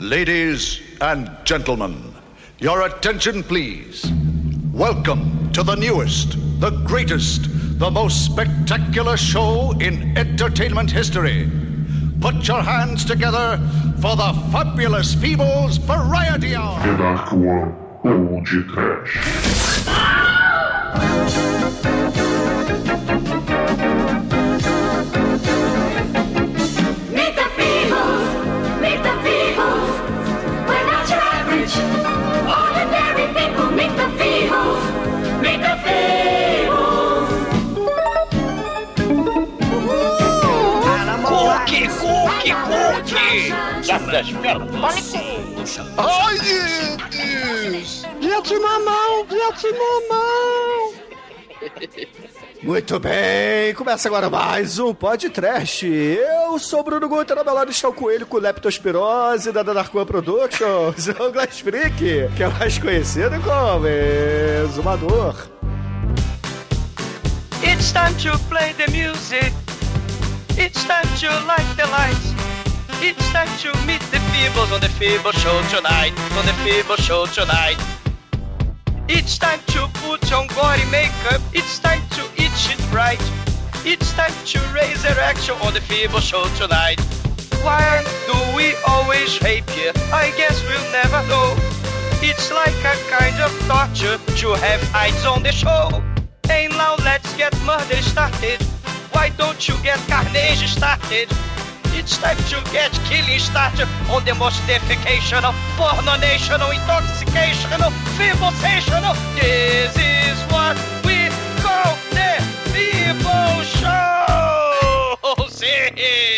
Ladies and gentlemen, your attention please. Welcome to the newest, the greatest, the most spectacular show in entertainment history. Put your hands together for the fabulous Feebles Variety Hour. The Dark One ou Sabe das pernas? Ai! Gente mamão, gente mamão! Muito bem, começa agora mais um podcast. Eu sou Bruno Guter, meu lado está o Coelho com leptospirose da Darkwan Productions, o Glass Freak, que é mais conhecido como Exumador. It's time to play the music. It's time to light the lights. It's time to meet the Feebles on the Feeble Show tonight. On the Feeble Show tonight. It's time to put on gory makeup. It's time to eat shit right. It's time to raise erection on the Feeble Show tonight. Why do we always rape you? I guess we'll never know. It's like a kind of torture to have eyes on the show. Hey now let's get murder started. Why don't you get carnage started? It's time to get killing started on the most defecational, porno-national, intoxicational, feeble-sational. This is what we call the Feeble Show! Sim!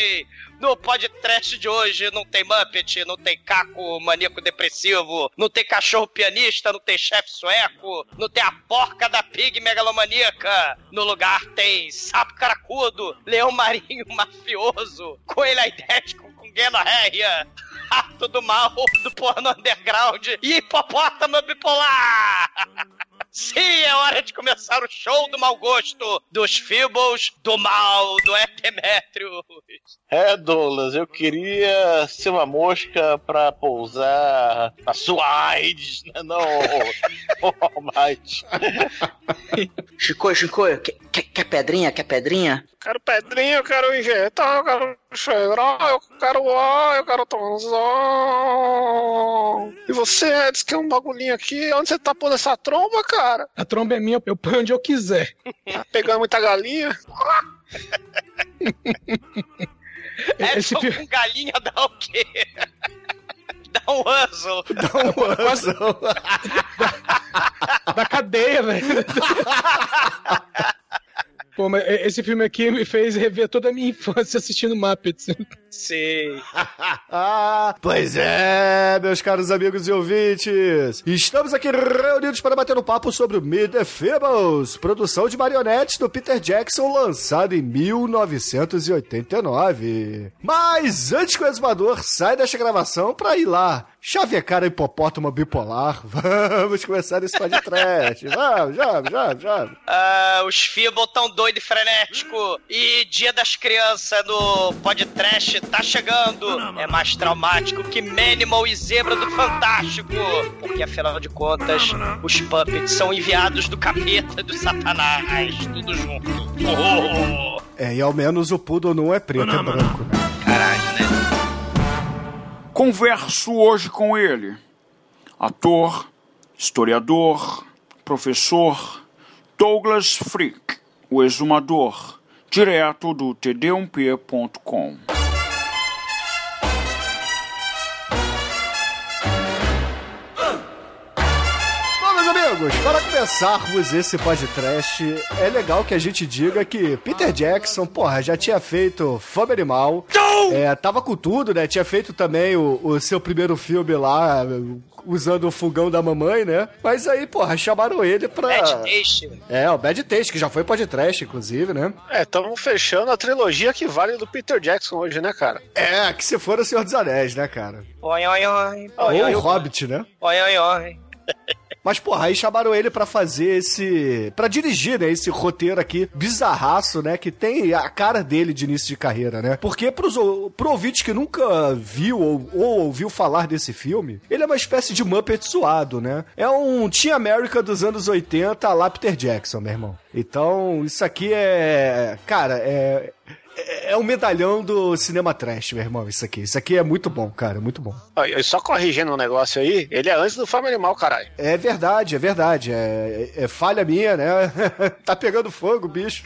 No podcast de hoje não tem Muppet, não tem Caco maníaco depressivo, não tem cachorro pianista, não tem chefe sueco, não tem a porca da pig megalomaníaca. No lugar tem sapo caracudo, leão marinho mafioso, coelho aidético com gonorreia, rato do mal do porno underground e hipopótamo bipolar. Sim, é hora de começar o show do mau gosto, dos Feebles, do mal, do Epimétrios. É, Douglas, eu queria ser uma mosca pra pousar na sua AIDS, né? Não, o Almighty. Chico, Chico, quer, quer, quer pedrinha? Quer pedrinha? Quero pedrinha, eu quero injetar, eu quero cheirar, eu quero ar, eu quero transar. E você diz que é um bagulhinho aqui, onde você tá pondo essa tromba, cara? A tromba é minha, eu ponho onde eu quiser. Tá pegando muita galinha? É Esse filme- com galinha dá o quê? Dá um ângulo. Dá um anzão. Da cadeia, velho. Pô, mas esse filme aqui me fez rever toda a minha infância assistindo Muppets. Sim. Ah, pois é, meus caros amigos e ouvintes. Estamos aqui reunidos para bater um papo sobre o Meet the Feebles, produção de marionetes do Peter Jackson, lançado em 1989. Mas antes que o exumador saia desta gravação para ir lá chavecar a hipopótamo bipolar, vamos começar esse podcast. Vamos, vamos, vamos, vamos. Ah, os Feeble tão doido e frenético. E Dia das Crianças no podcast tá chegando. É mais traumático que Manimal e Zebra do Fantástico. Porque afinal de contas, os puppets são enviados do capeta do satanás. Tudo junto. Oh, É, e ao menos o Poodle não é preto, é branco. né? caralho, né? Converso hoje com ele, ator, historiador, professor Douglas Freak, o exumador, direto do td1p.com. amigos, para começarmos esse podcast, é legal que a gente diga que Peter Jackson, porra, já tinha feito Fome Animal. É, tava com tudo, né? Tinha feito também o, o seu primeiro filme lá, usando o fogão da mamãe, né? Mas aí, porra, chamaram ele pra. Bad Taste. É, o Bad Taste, que já foi podcast, inclusive, né? É, estamos fechando a trilogia que vale do Peter Jackson hoje, né, cara? É, que se for o Senhor dos Anéis, né, cara? Oi, oi, oi. Ou Oi, oi, o Hobbit, né? oi, oi, oi. Mas, porra, aí chamaram ele pra fazer esse. pra dirigir, né? Esse roteiro aqui bizarraço, né? Que tem a cara dele de início de carreira, né? Porque pros, pro ouvinte que nunca viu ou, ou ouviu falar desse filme, ele é uma espécie de Muppet suado, né? É um Team America dos anos 80 lá Peter Jackson, meu irmão. Então, isso aqui é. Cara, é. É é um medalhão do cinema trash, meu irmão, isso aqui. Isso aqui é muito bom, cara, muito bom. E só corrigindo um negócio aí, ele é antes do Fome Animal, caralho. É verdade, é verdade. É, é- é falha minha, né? tá pegando fogo, bicho.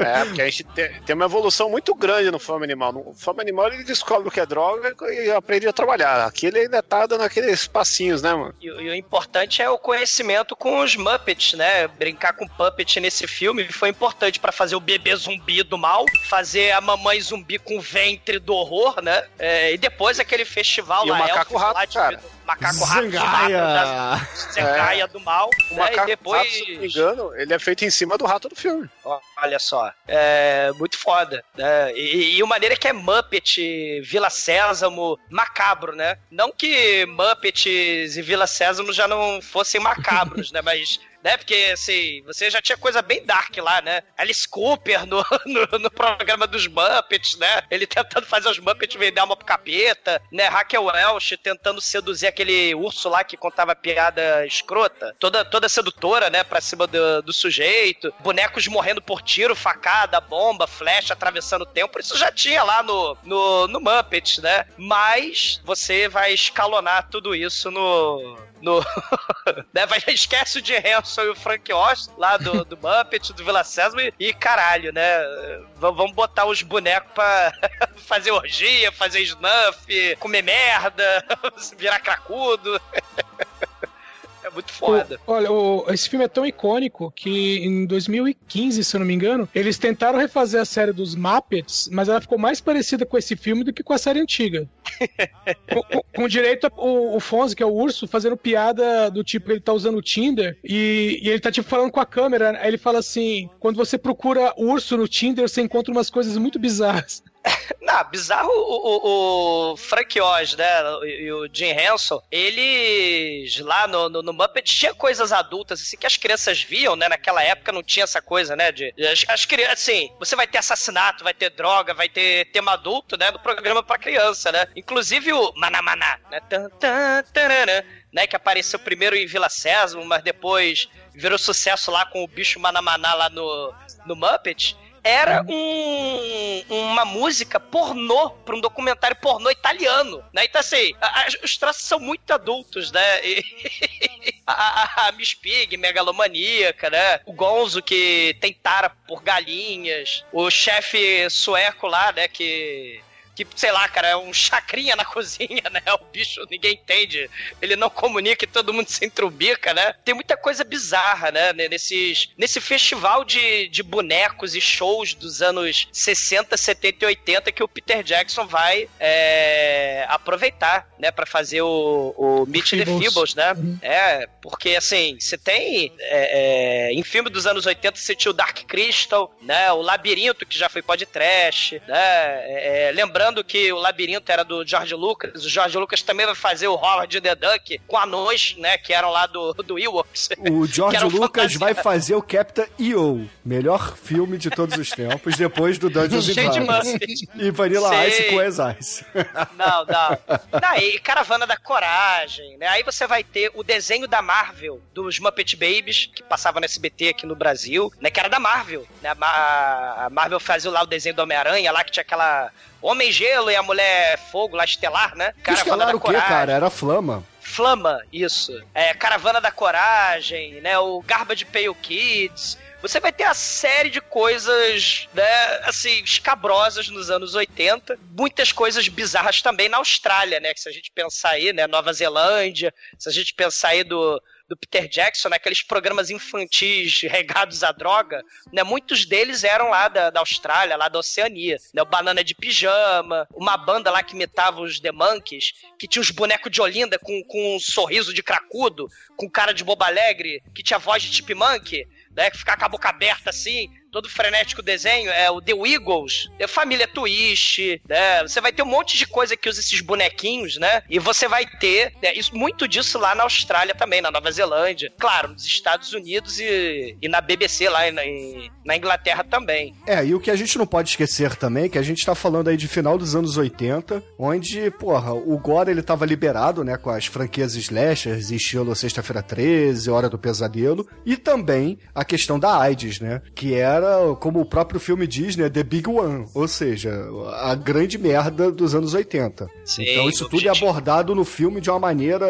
É, porque a gente tem, tem uma evolução muito grande no Fome Animal. No Fome Animal ele descobre o que é droga e aprende a trabalhar. Aqui ele ainda tá dando aqueles passinhos, né, mano? E, o- e o importante é o conhecimento com os Muppets, né? Brincar com Puppet nesse filme foi importante pra fazer o bebê zumbi do mal, fazer a mamãe zumbi com ventre do horror, né? É, e depois aquele festival E o lá, macaco elfos rato, lá de- cara. Macaco rato de Zangaia. nada, da Zangaia do mal. O né? macaco e depois... rato, se não me engano, ele é feito em cima do rato do filme. Olha só, é muito foda. Né? E, e o maneiro é que é Muppet, Vila Sésamo, macabro, né? Não que Muppets e Vila Sésamo já não fossem macabros, né? Mas. Né? Porque, assim, você já tinha coisa bem dark lá, né? Alice Cooper no, no, no programa dos Muppets, né? Ele tentando fazer os Muppets vender alma pro capeta, né? Raquel Welch tentando seduzir aquele urso lá que contava piada escrota. Toda, toda sedutora, né? Pra cima do, do sujeito. Bonecos morrendo por tiro, facada, bomba, flecha atravessando o tempo. Isso já tinha lá no, no, no Muppets, né? Mas você vai escalonar tudo isso no. No, né, vai, esquece o de Hanson e o Frank Oz lá do, do Muppet, do Vila Sésamo e, e caralho, né? Vamos botar os bonecos pra fazer orgia, fazer snuff, comer merda, virar cracudo. Muito foda. O- olha, o- esse filme é tão icônico que em 2015, se eu não me engano, eles tentaram refazer a série dos Muppets, mas ela ficou mais parecida com esse filme do que com a série antiga. com, com- direito o, o Fonzi, que é o urso, fazendo piada do tipo, ele tá usando o Tinder e, e ele tá tipo falando com a câmera, aí ele fala assim: quando você procura urso no Tinder, você encontra umas coisas muito bizarras. Não, bizarro o, o- o Frank Oz, né? E, o Jim Henson, eles lá no, no, no Muppet tinha coisas adultas, assim, que as crianças viam, né? Naquela época não tinha essa coisa, né? De, as, as crianças, assim, você vai ter assassinato, vai ter droga, vai ter tema adulto, né? No programa pra criança, né? Inclusive o Manamaná, né? Tan, tan, tararã, né? Que apareceu primeiro em Vila Sésamo, mas depois virou sucesso lá com o bicho Manamaná lá no, no Muppet era um- uma música pornô para um documentário pornô italiano, né? Então assim, a- a- os traços são muito adultos, né? E- a, a, a Miss Pig, megalomaníaca, né? O Gonzo que tem tara por galinhas, o chefe sueco lá, né? Que que, sei lá, cara, é um chacrinha na cozinha, né? O bicho, ninguém entende. Ele não comunica e todo mundo se entrubica, né? Tem muita coisa bizarra, né? Nesses, nesse festival de, de bonecos e shows dos anos 60, 70 e 80 que o Peter Jackson vai é, aproveitar, né? Pra fazer o, o Meet the Feebles. Feebles, né? É, porque assim, você tem é, é, em filme dos anos 80 você tinha o Dark Crystal, né? O Labirinto, que já foi podcast, né? É, é, lembrando que o Labirinto era do George Lucas, o George Lucas também vai fazer o Howard the Duck com anões, né? Que eram lá do, do Ewoks. O George Lucas fantasia- vai fazer o Captain EO, melhor filme de todos os tempos, depois do Dungeons and Dragons. E Vanilla. Ice com As Ice. Não, não. E Caravana da Coragem, né? Aí você vai ter o desenho da Marvel, dos Muppet Babies, que passava no SBT aqui no Brasil, né? Que era da Marvel, né? A Marvel fazia lá o desenho do Homem-Aranha, lá que tinha aquela Homem Gelo e a Mulher Fogo lá, Estelar, né? Estelar o quê, cara? Era Flama. Flama, isso. É, Caravana da Coragem, né? O Garbage Pail Kids. Você vai ter a série de coisas, né, assim, escabrosas nos anos 80. Muitas coisas bizarras também na Austrália, né? Que se a gente pensar aí, né? Nova Zelândia, se a gente pensar aí do, do Peter Jackson, né, aqueles programas infantis regados à droga, né? Muitos deles eram lá da, da Austrália, lá da Oceania. Né, o Banana de Pijama, uma banda lá que imitava os The Monkeys, que tinha os bonecos de Olinda com, com um sorriso de cracudo, com cara de boba alegre, que tinha voz de chipmunk. né? Que fica com a boca aberta assim, todo frenético desenho, é o The Eagles, é Família Twist, né? Você vai ter um monte de coisa que usa esses bonequinhos, né? E você vai ter né, isso, muito disso lá na Austrália também, na Nova Zelândia. Claro, nos Estados Unidos e, e na BBC lá na, em- na Inglaterra também. É, e o que a gente não pode esquecer também, é que a gente tá falando aí de final dos anos 80, onde, porra, o Gore ele tava liberado, né, com as franquias slashers, estilo Sexta-feira 13, Hora do Pesadelo, e também a questão da AIDS, né, que era, como o próprio filme diz, né, The Big One, ou seja, a grande merda dos anos 80. Sim, então isso tudo é abordado no filme de uma maneira,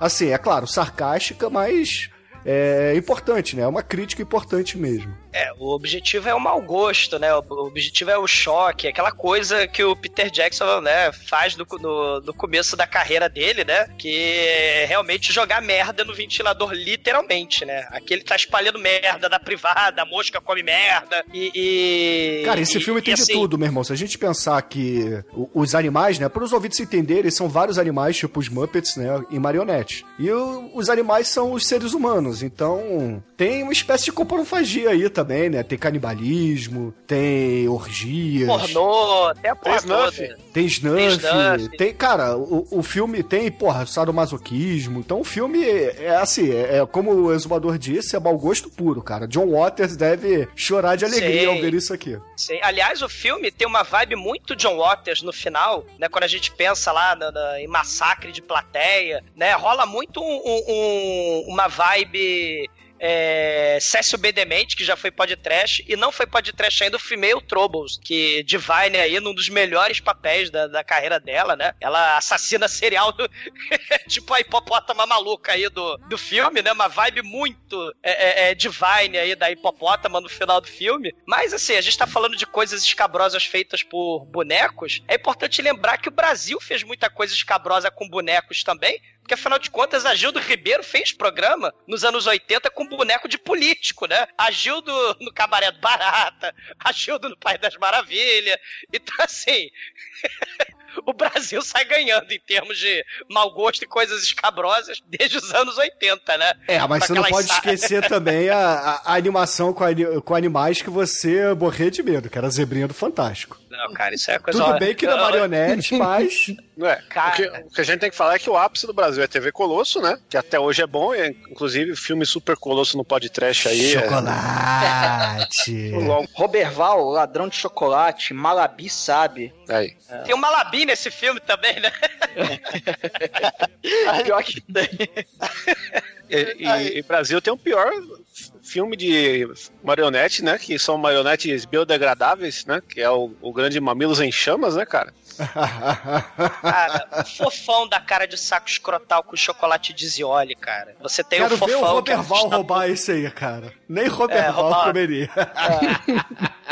assim, é claro, sarcástica, mas é importante, né, é uma crítica importante mesmo. É, o objetivo é o mau gosto, né? O objetivo é o choque, aquela coisa que o Peter Jackson, né, faz no, no, no começo da carreira dele, né? Que é realmente jogar merda no ventilador, literalmente, né? Aqui ele tá espalhando merda da privada, a mosca come merda e. e- Cara, esse e- filme e tem de assim, tudo, meu irmão. Se a gente pensar que os animais, né, para os ouvintes entenderem, são vários animais, tipo os Muppets, né, em marionete. E o- os animais são os seres humanos, então tem uma espécie de coprofagia aí também, né? Tem canibalismo, tem orgias, Pornô, até a porra Snuff. toda. tem snuff, Snuff. tem, cara, o, o filme tem, porra, sadomasoquismo. Então o filme é, é assim, é, é como o exumador disse, é mau gosto puro, cara. John Waters deve chorar de alegria Sim. ao ver isso aqui. Sim. Aliás, o filme tem uma vibe muito John Waters no final, né? Quando a gente pensa lá na- na- em massacre de plateia, né? Rola muito um- um- uma vibe. É, Cécio B. Demente, que já foi podcast, e não foi podcast ainda o Female Troubles, que Divine aí, num dos melhores papéis da, da carreira dela, né? Ela assassina serial, do- tipo a hipopótama maluca aí do, do filme, né? Uma vibe muito é, é, é, Divine aí da hipopótama no final do filme. Mas assim, a gente tá falando de coisas escabrosas feitas por bonecos. É importante lembrar que o Brasil fez muita coisa escabrosa com bonecos também. Porque afinal de contas, a Gildo Ribeiro fez programa nos anos 80 com boneco de político, né? A Gildo no Cabaré do Barata, a Gildo no Pai das Maravilhas. Então, assim. o Brasil sai ganhando em termos de mau gosto e coisas escabrosas desde os anos 80, né? É, mas você não pode sa- esquecer também a, a- a animação com, ani- com animais que você morrer de medo, que era a zebrinha do Fantástico. Não, cara, isso é coisa. Tudo bem que na marionete, mas. Não é. Cara. O, que, o que a gente tem que falar é que o ápice do Brasil é TV Colosso, né? Que até hoje é bom, e, inclusive filme Super Colosso no podcast aí. é- Chocolate. Roberval, ladrão de chocolate, Malabi sabe. Aí. Tem o Malabi nesse filme também, né? Pior que tem. E, e- e Brasil tem o pior f- filme de marionete, né? Que são marionetes biodegradáveis, né? Que é o, o grande Mamilos em Chamas, né, cara? Cara, o fofão da cara de saco escrotal com chocolate Dizioli, cara. Você tem Quero o fofão. ver o é Roberval assustador. roubar isso aí, cara. Nem Roberval roubar. comeria.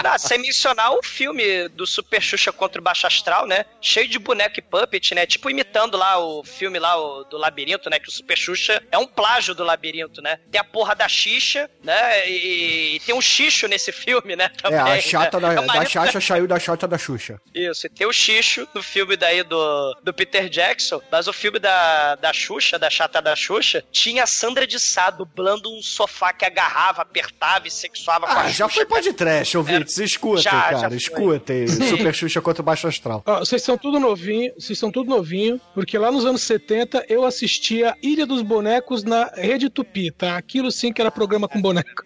Não, sem mencionar o filme do Super Xuxa contra o Baixo Astral, né? Cheio de boneco e puppet, né? Tipo imitando lá o filme lá o, do Labirinto, né? Que o Super Xuxa é um plágio do Labirinto, né? Tem a porra da Xixa, né? E, e tem um xixo nesse filme, né? É, Também, a chata né? da, É da Xaxa saiu da chata da Xuxa. Isso, e tem o Xixo no filme daí do, do Peter Jackson, mas o filme da, da Xuxa, da chata da Xuxa, tinha a Sandra de Sá dublando um sofá que agarrava, apertava e sexuava com a Ah, já Xuxa. foi podcast, ouvintes. Escutem, Já, já cara. foi. Escutem. Super Xuxa contra o Baixo Astral. Ó, vocês são tudo novinho, vocês são tudo novinho, porque lá nos anos 70 eu assistia Ilha dos Bonecos na Rede Tupi, tá? Aquilo sim que era programa com boneco.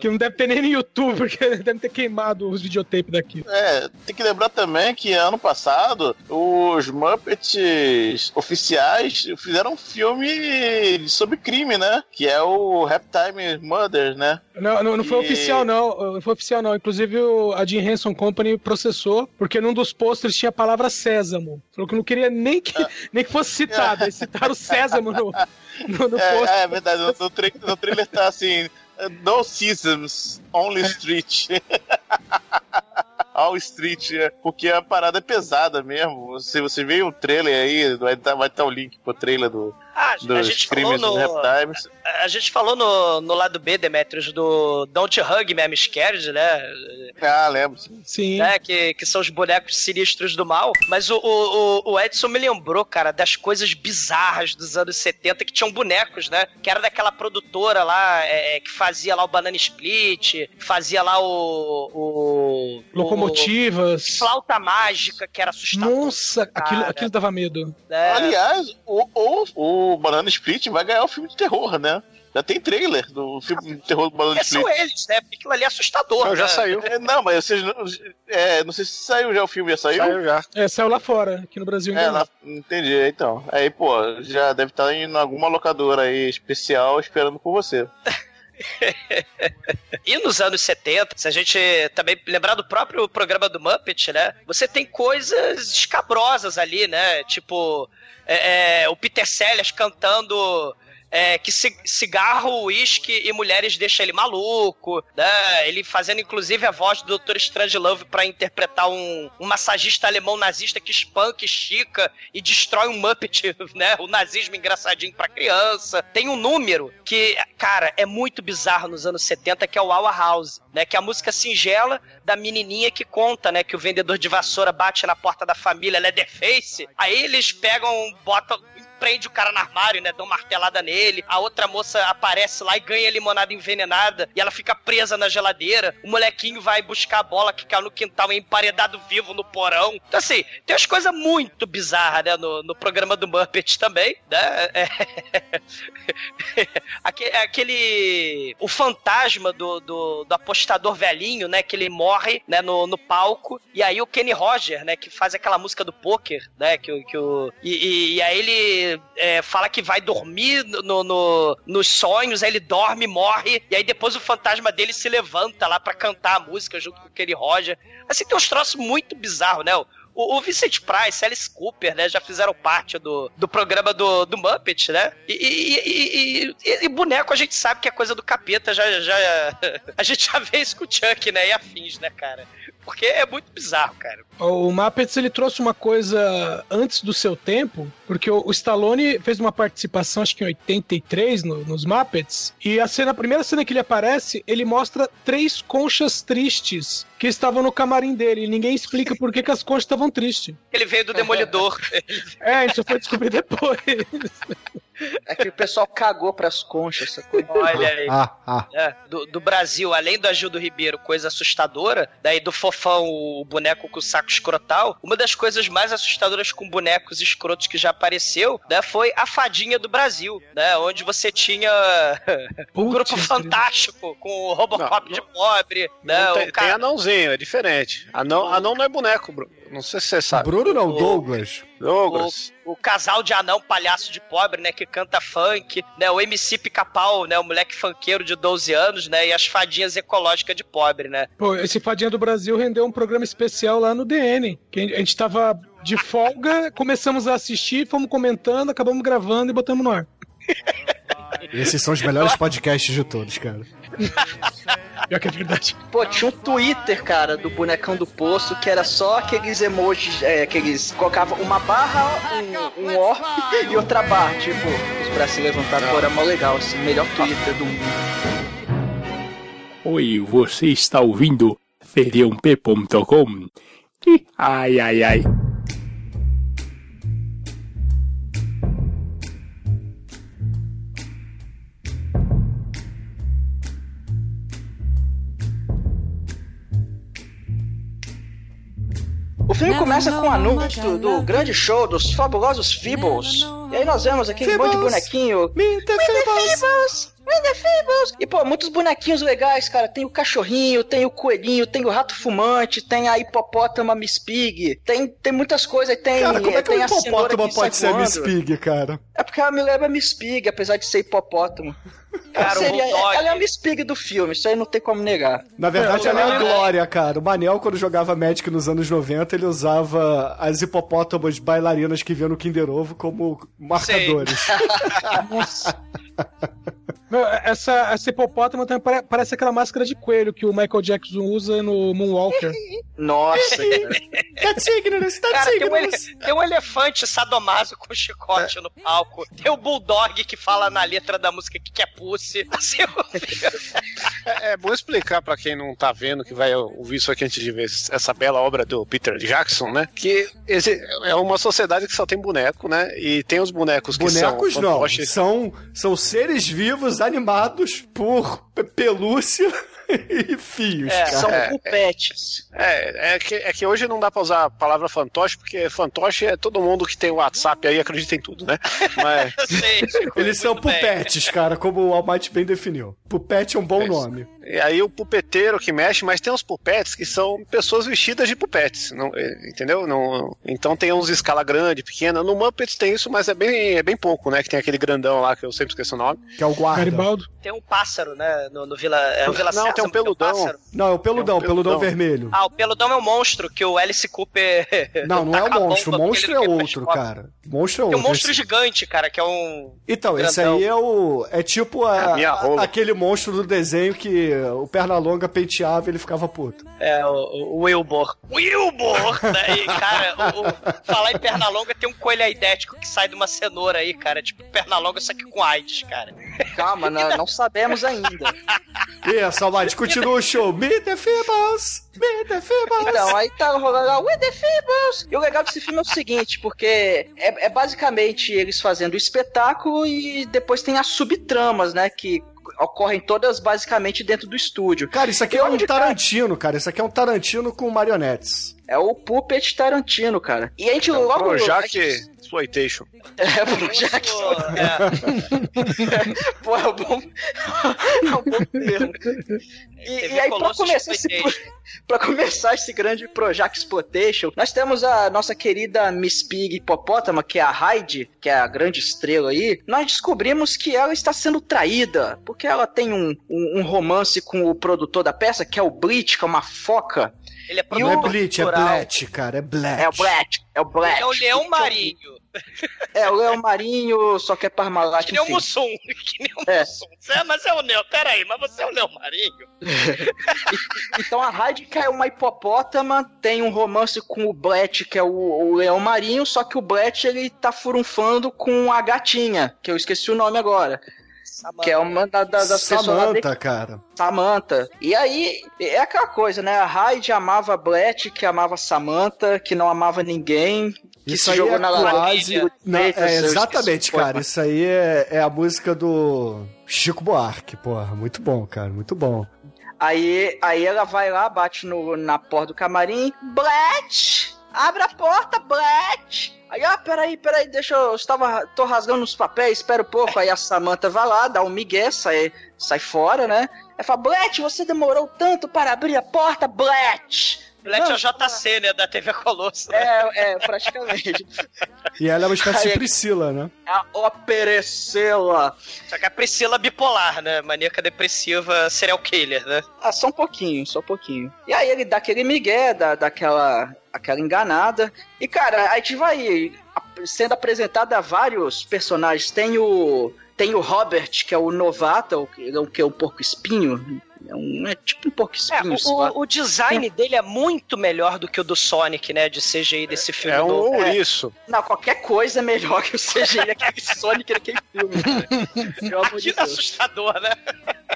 Que não deve ter nem no YouTube, porque deve ter queimado os videotapes daqui. É, tem que lembrar também que ano passado os Muppets oficiais fizeram um filme sobre crime, né? Que é o Reptime Murders, né? Não, não, não foi E- oficial, não. Não foi oficial, não. Inclusive, o- a Jim Henson Company processou, porque num dos posters tinha a palavra sésamo. Falou que não queria nem que, nem que fosse citado. Eles citaram sésamo no, no, no. É, é verdade, no, no, no trailer tá assim: No Seasons, Only Street. All Street, é, porque a parada é pesada mesmo. Se você vê o trailer aí, vai estar vai tá o link pro trailer do. Ah, dos a gente crimes falou no- Reptimes. A gente falou no, no lado B, Demetrius, do Don't Hug Me, I'm Scared, né? Ah, lembro. Sim. né? Que, que são os bonecos sinistros do mal. Mas o, o, o- o Edson me lembrou, cara, das coisas bizarras dos anos 70 que tinham bonecos, né? Que era daquela produtora lá é, é, que fazia lá o Banana Split, fazia lá o. o Locomotivas. o Flauta mágica, que era assustador. Nossa, aquilo, cara. aquilo dava medo. né? Aliás, o, o, o Banana Split vai ganhar o filme de terror, né? Já tem trailer do filme de terror do Banana É, são Split. eles, né? Porque aquilo ali é assustador. Não, já né? saiu. É, não, mas vocês não, é, não sei se saiu já o filme, já saiu? Saiu já. É, saiu lá fora, aqui no Brasil É, lá, entendi, então. Aí, pô, já deve estar em alguma locadora aí especial esperando por você. E nos anos 70, se a gente também lembrar do próprio programa do Muppet, né? Você tem coisas escabrosas ali, né? Tipo, é, é, o Peter Sellers cantando. É, que ci- cigarro, uísque e mulheres deixam ele maluco, né? Ele fazendo inclusive a voz do Dr. Strangelove pra interpretar um, um massagista alemão nazista que espanca, estica e destrói um Muppet, né? O nazismo engraçadinho pra criança. Tem um número que, cara, é muito bizarro nos anos 70, que é o Our House, né? Que é a música singela da menininha que conta, né? Que o vendedor de vassoura bate na porta da família, ela é The Face. Aí eles pegam, botam prende o cara no armário, né? Dão martelada nele. A outra moça aparece lá e ganha limonada envenenada. E ela fica presa na geladeira. O molequinho vai buscar a bola que caiu no quintal emparedado vivo no porão. Então, assim, tem umas coisas muito bizarras, né? No, no programa do Muppet também, né? É. Aque- Aquele. O fantasma do, do, do apostador velhinho, né? Que ele morre, né? No, no palco. E aí o Kenny Roger, né? Que faz aquela música do poker, né? Que, que o. E, e- e aí ele é, fala que vai dormir no, no- nos sonhos, aí ele dorme, morre. E aí depois o fantasma dele se levanta lá pra cantar a música junto com Kenny Roger. Assim, tem uns troços muito bizarros, né? O, o Vincent Price, Alice Cooper, né? Já fizeram parte do, do programa do, do Muppet, né? E, e- e- e- e boneco a gente sabe que é coisa do capeta, já, já. A gente já vê isso com o Chuck, né? E afins, né, cara? Porque é muito bizarro, cara. O Muppets ele trouxe uma coisa antes do seu tempo, porque o, Stallone fez uma participação, acho que em 83, no- nos Muppets, e a cena, a primeira cena que ele aparece, ele mostra três conchas tristes que estavam no camarim dele, e ninguém explica por que, que as conchas estavam tristes. Ele veio do Demolidor. É, só foi descobrir depois. É que o pessoal cagou pras conchas, sacou? Olha aí. Ah, ah. É, do, do Brasil, além do Agildo Ribeiro, coisa assustadora, daí do Fofão, o boneco com o saco escrotal, uma das coisas mais assustadoras com bonecos escrotos que já apareceu, né, foi a Fadinha do Brasil, né, onde você tinha o Putz, grupo fantástico com o Robocop de pobre, né, Não, tem, o tem cara... anãozinho, é diferente. Anão, anão não é boneco, Bruno. Não sei se você sabe. Bruno não, O- Douglas. Douglas. O, o casal de anão palhaço de pobre, né, que canta funk, né, o MC Pica-Pau, né, o moleque funkeiro de 12 anos, né, e as fadinhas ecológicas de pobre, né. Pô, esse Fadinha do Brasil rendeu um programa especial lá no DN. Que a gente tava de folga, começamos a assistir, fomos comentando, acabamos gravando e botamos no ar. Esses são os melhores podcasts de todos, cara. Pior que é verdade. Pô, tinha um Twitter, cara, do bonecão do poço, que era só aqueles emojis, é, aqueles. Colocava uma barra, um, um O e outra barra, tipo, os braços levantados. Pô, era mó legal, assim, melhor Twitter do mundo. Oi, você está ouvindo feriump.com? Ai, ai, ai. O filme começa com o anúncio do grande show dos fabulosos Feebles. E aí nós vemos aqui um monte de bonequinho. Me the Feebles! Feebles! E pô, muitos bonequinhos legais, cara. Tem o cachorrinho, tem o coelhinho, tem o rato fumante, tem a hipopótama Miss Pig. Tem, tem muitas coisas. Tem, Cara, como é que tem a sai pode ser Miss. Pig, cara? É porque ela me lembra Miss Pig, apesar de ser hipopótamo. Cara, o Seria, ela é a Miss Pig do filme, isso aí não tem como negar. Na verdade, É, ela é a é- Glória, cara. O Manel, quando jogava Magic nos anos 90, ele usava as hipopótamas bailarinas que vinham no Kinder Ovo como marcadores. Meu, Essa, essa hipopótama também pare- parece aquela máscara de coelho que o Michael Jackson usa no Moonwalker. Nossa, That's ignorance, that's Cara, tem um, ele- tem um elefante sadomaso com chicote no palco. Tem o Bulldog que fala na letra da música que quer pussy. Assim, É, é bom explicar pra quem não tá vendo, que vai ouvir isso aqui antes de ver essa bela obra do Peter Jackson, né? Que esse é uma sociedade que só tem boneco, né? E tem os bonecos que Bonecos são não, fantoches. são, são seres vivos animados por pelúcia e fios, É, cara. são É, pupetes. É, é que, é que hoje não dá pra usar a palavra fantoche, porque fantoche é todo mundo que tem o WhatsApp aí acredita em tudo, né? Mas eu sei, Chico, Eles são muito bem. pupetes, cara, como o Almighty bem definiu. Pupete é um bom É nome. E aí o pupeteiro que mexe, mas tem uns pupetes que são pessoas vestidas de pupetes, não, é, entendeu? Não, então tem uns escala grande, pequena. No Muppets tem isso, mas é bem, é bem pouco, né? Que tem aquele grandão lá que eu sempre esqueço o nome. Que é o guarda. Garibaldo. Tem um pássaro, né? No, no Vila, é o Vila Não, Sésamo, tem um peludão. pássaro. Não, é o peludão, É um peludão. peludão vermelho. Ah, o peludão é o monstro que o Alice Cooper. Não, não é o monstro, o bomba monstro é outro, cara. O monstro é Tem um outro. monstro Esse- gigante, cara, que é um. Então, esse grandão. aí é o. É tipo a- É a minha rola. a- aquele monstro do desenho que o Pernalonga penteava e ele ficava puto. É, o, o Wilbur. Wilbur! né? E, cara, o, o- falar em Pernalonga tem um coelho aidético que sai de uma cenoura aí, cara. Tipo Pernalonga, só que com AIDS, cara. Calma, não, não sabemos ainda. Isso, Almighty, continua o show. Meet the Feebles! Meet the Feebles! Então, aí tá rolando lá, With the Feebles! E o legal desse filme é o seguinte, porque é, é basicamente eles fazendo o espetáculo e depois tem as subtramas, né, que ocorrem todas basicamente dentro do estúdio. Cara, isso aqui é um cara? Tarantino, cara. Isso aqui é um Tarantino com marionetes. É o Puppet Tarantino, cara. E a gente logo... Projac Exploitation. É, Projac. É, Pô, é um bom... é um bom termo. E, e aí, pra começar, esse, pra começar esse grande Projac Exploitation, nós temos a nossa querida Miss Pig Hipopótama, que é a Hyde, que é a grande estrela aí. Nós descobrimos que ela está sendo traída, porque ela tem um, um, um romance com o produtor da peça, que é o Bleach, que é uma foca. Ele é E Não é produtor Bleach, é cultural. Blat, cara. É Blat. É o Black, é o Black. Ele é o leão marinho. É, o Leão Marinho, só que é Parmalat, Que nem o. Mussum. Que nem o É. Mussum. É, mas é o leão. Peraí, mas você é o leão marinho? Então a que é uma hipopótama, tem um romance com o Blet, que é o, o leão marinho, só que o Blet ele tá furunfando com a gatinha, que eu esqueci o nome agora. Que é uma da- da- das pessoas Samantha, cara. Samantha. E aí, é aquela coisa, né? A Hyde amava Blet, que amava Samantha, que não amava ninguém, que Isso se aí jogou é na quase... Eita, é, exatamente, cara. Isso aí é, é a música do Chico Buarque, porra. Muito bom, cara. Muito bom. Aí, aí ela vai lá, bate no, na porta do camarim. Blet! Abre a porta, Blet! Aí, ah, peraí, peraí, deixa eu. Estava, tô rasgando os papéis, espera um pouco. Aí a Samantha vai lá, dá um migué, sai, sai fora, né? Aí fala, Blet, você demorou tanto para abrir a porta, Blet! Black é o JC, né? Da TV Colosso. É, é, praticamente. E ela é uma espécie Aí de é- Priscila, né? a Operecela. Só que a Priscila bipolar, né? Maníaca depressiva, serial killer, né? Ah, só um pouquinho, só um pouquinho. E aí ele dá aquele migué, dá, dá aquela, aquela enganada. E, cara, a gente vai sendo apresentada a vários personagens. Tem o. Tem o Robert, que é o novato, o que- ele é que é um porco espinho. É, um, é tipo um porco É, espinho. o, só. o- o design dele é muito melhor do que o do Sonic, né? De CGI desse filme É um novo. ouriço. Não, qualquer coisa é melhor que o CGI daquele Sonic daquele filme. Aquilo é Deus. assustador, né?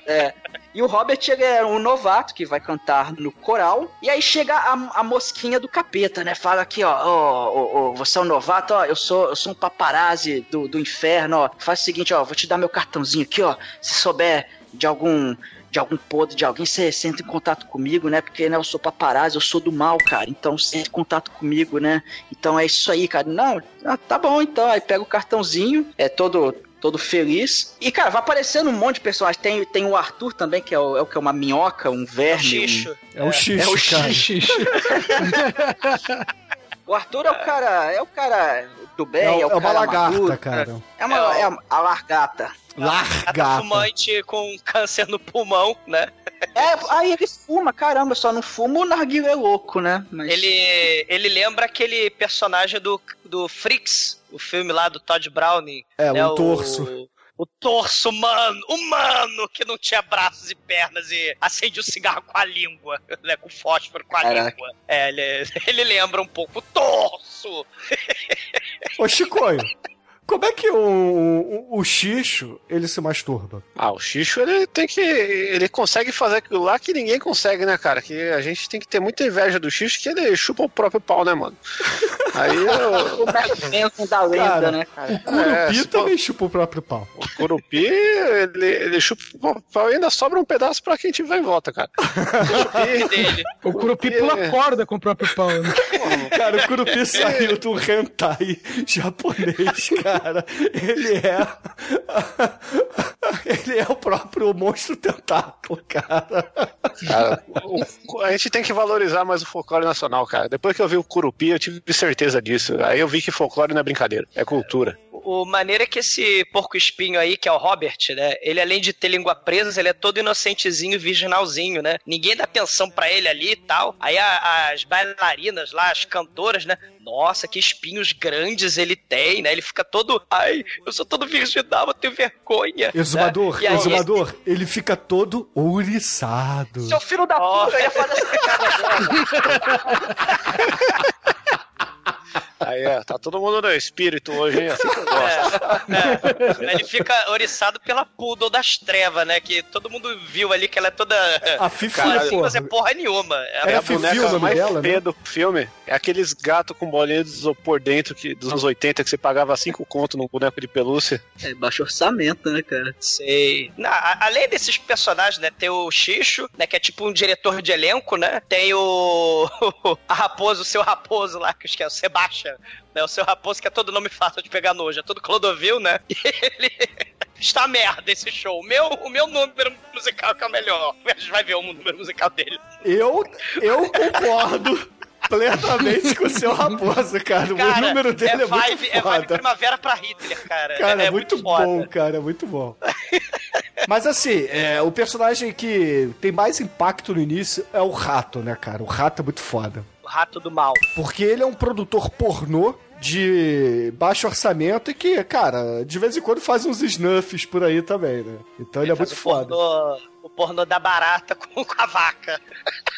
É. E o Robert, ele é um novato que vai cantar no coral. E aí chega a, a mosquinha do capeta, né? Fala aqui, ó, ó, ó, ó, você é um novato, ó, eu sou, eu sou um paparazzi do, do inferno, ó. Faz o seguinte, ó, vou te dar meu cartãozinho aqui, ó. Se souber de algum de algum podre de alguém, você entra em contato comigo, né? Porque né, eu sou paparazzi, eu sou do mal, cara. Então você entra em contato comigo, né? Então é isso aí, cara. Não, ah, tá bom então. Aí pega o cartãozinho, é todo todo feliz. E, cara, vai aparecendo um monte de personagens. Tem, tem o Arthur também, que é o, é o que é uma minhoca, um É o verme. xixo. É o Xixi, É o um- O Arthur é o cara. É o cara do bem, É, é, o- é uma lagarta, maduro. cara. É uma, é uma- a largata. Gata Largata. fumante com câncer no pulmão, né? É, aí ele fuma, caramba, só não fuma o narguilé louco, né? Mas... Ele, ele lembra aquele personagem do, do Freaks, o filme lá do Todd Browning. É, né? um torso. o torso humano, humano, que não tinha braços e pernas e acendia o cigarro com a língua, né? Com fósforo com a Caraca. língua. É, ele, ele lembra um pouco o torso. Ô, Chicoio, como é que o, o, o Xixo, ele se masturba? Ah, o Xixo, ele tem que. Ele consegue fazer aquilo lá que ninguém consegue, né, cara? Que a gente tem que ter muita inveja do Xixo, que ele chupa o próprio pau, né, mano? Aí eu. O Mac da lenda, Cara, né, cara? O Curupi É, também chupa o próprio pau. O Curupi, ele, ele chupa o pau e ainda sobra um pedaço pra quem tiver em volta, cara. Curupi, Dele. O Curupi pula corda com o próprio pau. Né? Cara, o Curupi saiu do hentai japonês, cara. Ele é... Ele é o próprio monstro tentáculo, cara. Cara, a gente tem que valorizar mais o folclore nacional, cara. Depois que eu vi o Curupi, eu tive certeza disso. Aí eu vi que folclore não é brincadeira, é cultura. O maneiro é que esse porco espinho aí, que é o Robert, né? Ele além de ter língua presa, ele é todo inocentezinho, virginalzinho, né? Ninguém dá atenção pra ele ali e tal. Aí a- as bailarinas lá, as cantoras, né? Nossa, que espinhos grandes ele tem, né? Ele fica todo. Ai, eu sou todo virginal, eu tenho vergonha. Exumador, né? Exumador, ele fica todo ouriçado. Seu filho da puta, eu ia fazer essa Aí é, tá todo mundo no espírito hoje, hein? Assim que eu gosto. É, é. Ele fica oriçado pela Poodle das trevas, né? Que todo mundo viu ali que ela é toda. A Fifi, Cara, sem porra. fazer porra nenhuma. Era É a Fifi o boneca nome mais dela, né? feia do filme. É aqueles gatos com bolinha de isopor dentro que, dos anos 80 que você pagava 5 conto num boneco de pelúcia. É baixo orçamento, né, cara? Sei. Não, a- além desses personagens, né? Tem o Xixo, né? Que é tipo um diretor de elenco, né? Tem o. a Raposo, o seu Raposo lá, que acho que é o Sebastian. Né, o seu Raposo, que é todo nome fácil de pegar nojo. É todo Clodovil, né? E ele. Está merda esse show. O meu, o meu número musical que é o melhor. A gente vai ver o número musical dele. Eu, eu concordo plenamente com o seu raposo, cara. Cara, o número dele é, muito vibe, é vibe foda. primavera pra Hitler, cara. Cara, é, é, muito, foda. bom, cara, é muito bom. Mas assim, é, o personagem que tem mais impacto no início é o rato, né, cara? O rato é muito foda. Rato do mal. Porque ele é um produtor pornô de baixo orçamento e que, cara, de vez em quando faz uns snuffs por aí também, né? Então ele, é faz muito o foda. Pornô, o pornô da barata com, com a vaca.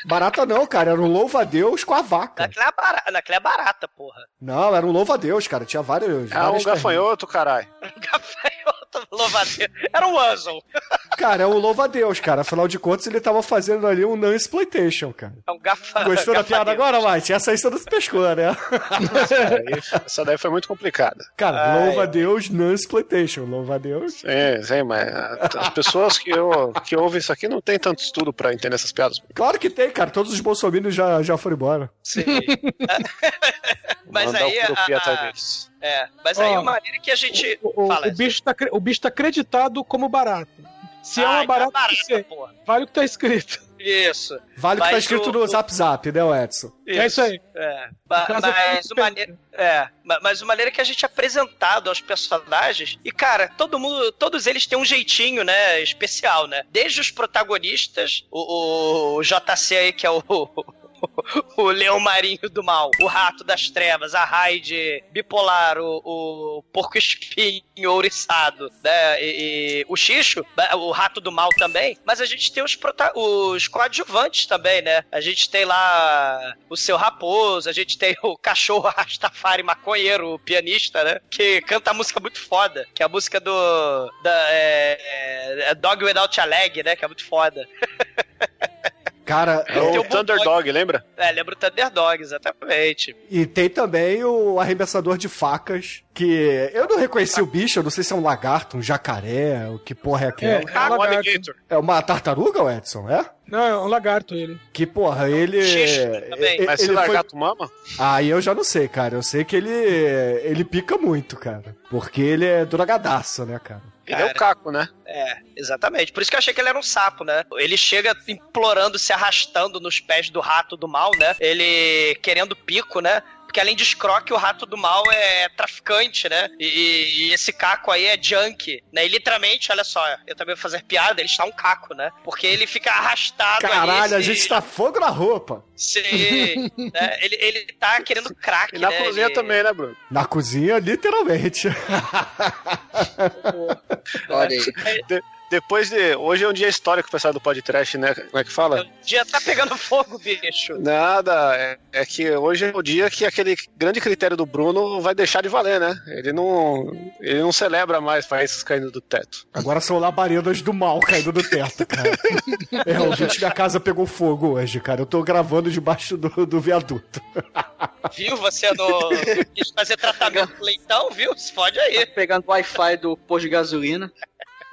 Barata não, cara, era um louva-a-Deus com a vaca. Naquela é barata, naquela é barata, porra. Não, era um louva-a-Deus, cara, tinha vários. É um várias gafanhoto, caralho. Gafanhoto, louva-a-Deus. Era um Wuzzle. Cara, é um louva-a-Deus, cara. Afinal de contas, ele tava fazendo ali um non-exploitation, cara. É um gafa, Gostou da piada gafadeus. agora, Mate? Essa aí você não se pescou, né? Essa daí foi muito complicada. Cara, louva-a-Deus, non-exploitation. Louva-a-Deus. É, sim, mas as pessoas que, eu, que ouvem isso aqui não tem tanto estudo pra entender essas piadas. Claro que tem, cara. Todos os bolsominions já, já foram embora. Sim. mas aí, a- é, mas aí Ó, a maneira que a gente O, o- fala. o bicho tá, o bicho tá acreditado como barata. Se é Ah, uma é barata, barata, você, porra. vale o que tá escrito. Isso. Vale o que tá Mas escrito o- no o- Zap Zap, né, o Edson? É isso aí. É. Mas o maneiro. É. ma- Mas o maneiro é que a gente é apresentado aos personagens. E, cara, todo mundo. Todos eles têm um jeitinho, né? Especial, né? Desde os protagonistas, o, o JC aí, que é o. O leão marinho do mal, o rato das trevas, a raide bipolar, o, o porco espinho ouriçado, né? E, e o xixo, né, o rato do mal também. Mas a gente tem os, prota- os coadjuvantes também, né? A gente tem lá o seu raposo, a gente tem o cachorro Rastafari maconheiro, o pianista, né? Que canta a música muito foda, que é a música do. Da, é, é Dog Without a Leg, né? Que é muito foda. Cara, É o Tem o Thunderdog, lembra? É, lembra o Thunderdog, exatamente. e tem também o arremessador de facas, que eu não reconheci o bicho, eu não sei se é um lagarto, um jacaré, o que porra é É, aquela. é um lagarto. alligator. É uma tartaruga, Edson, é? Não, é um lagarto ele. Que porra, ele. Ele- Mas se ele foi- largar, tu mama? Aí eu já não sei, cara. Eu sei que ele. Ele pica muito, cara. Porque ele é drogadaço, né, cara? Ele é o caco, né? É, exatamente. Por isso que eu achei que ele era um sapo, né? Ele chega implorando, se arrastando nos pés do rato do mal, né? Ele querendo pico, né? Porque além de escroque, o rato do mal é traficante, né? E, e- esse caco aí é junk, né? E literalmente, olha só, eu também vou fazer piada, ele está um caco, né? Porque ele fica arrastado Caralho, a ali. se- gente tá fogo na roupa. se- né? ele, ele tá querendo crack, E na né? cozinha Ele- também, né, Bruno? Na cozinha, literalmente. Olha aí. De- depois de. Hoje é um dia histórico, pessoal do podcast, né? Como é que fala? O dia tá pegando fogo, bicho. Nada, é, é que hoje é o dia que aquele grande critério do Bruno vai deixar de valer, né? Ele não, ele não celebra mais faíscas caindo do teto. Agora são labaredas do mal caindo do teto, cara. É, o gente da casa pegou fogo hoje, cara. Eu tô gravando debaixo do, do viaduto. Viu? Você não quis fazer tratamento leitão, viu? Se fode aí. Pegando o Wi-Fi do posto de gasolina.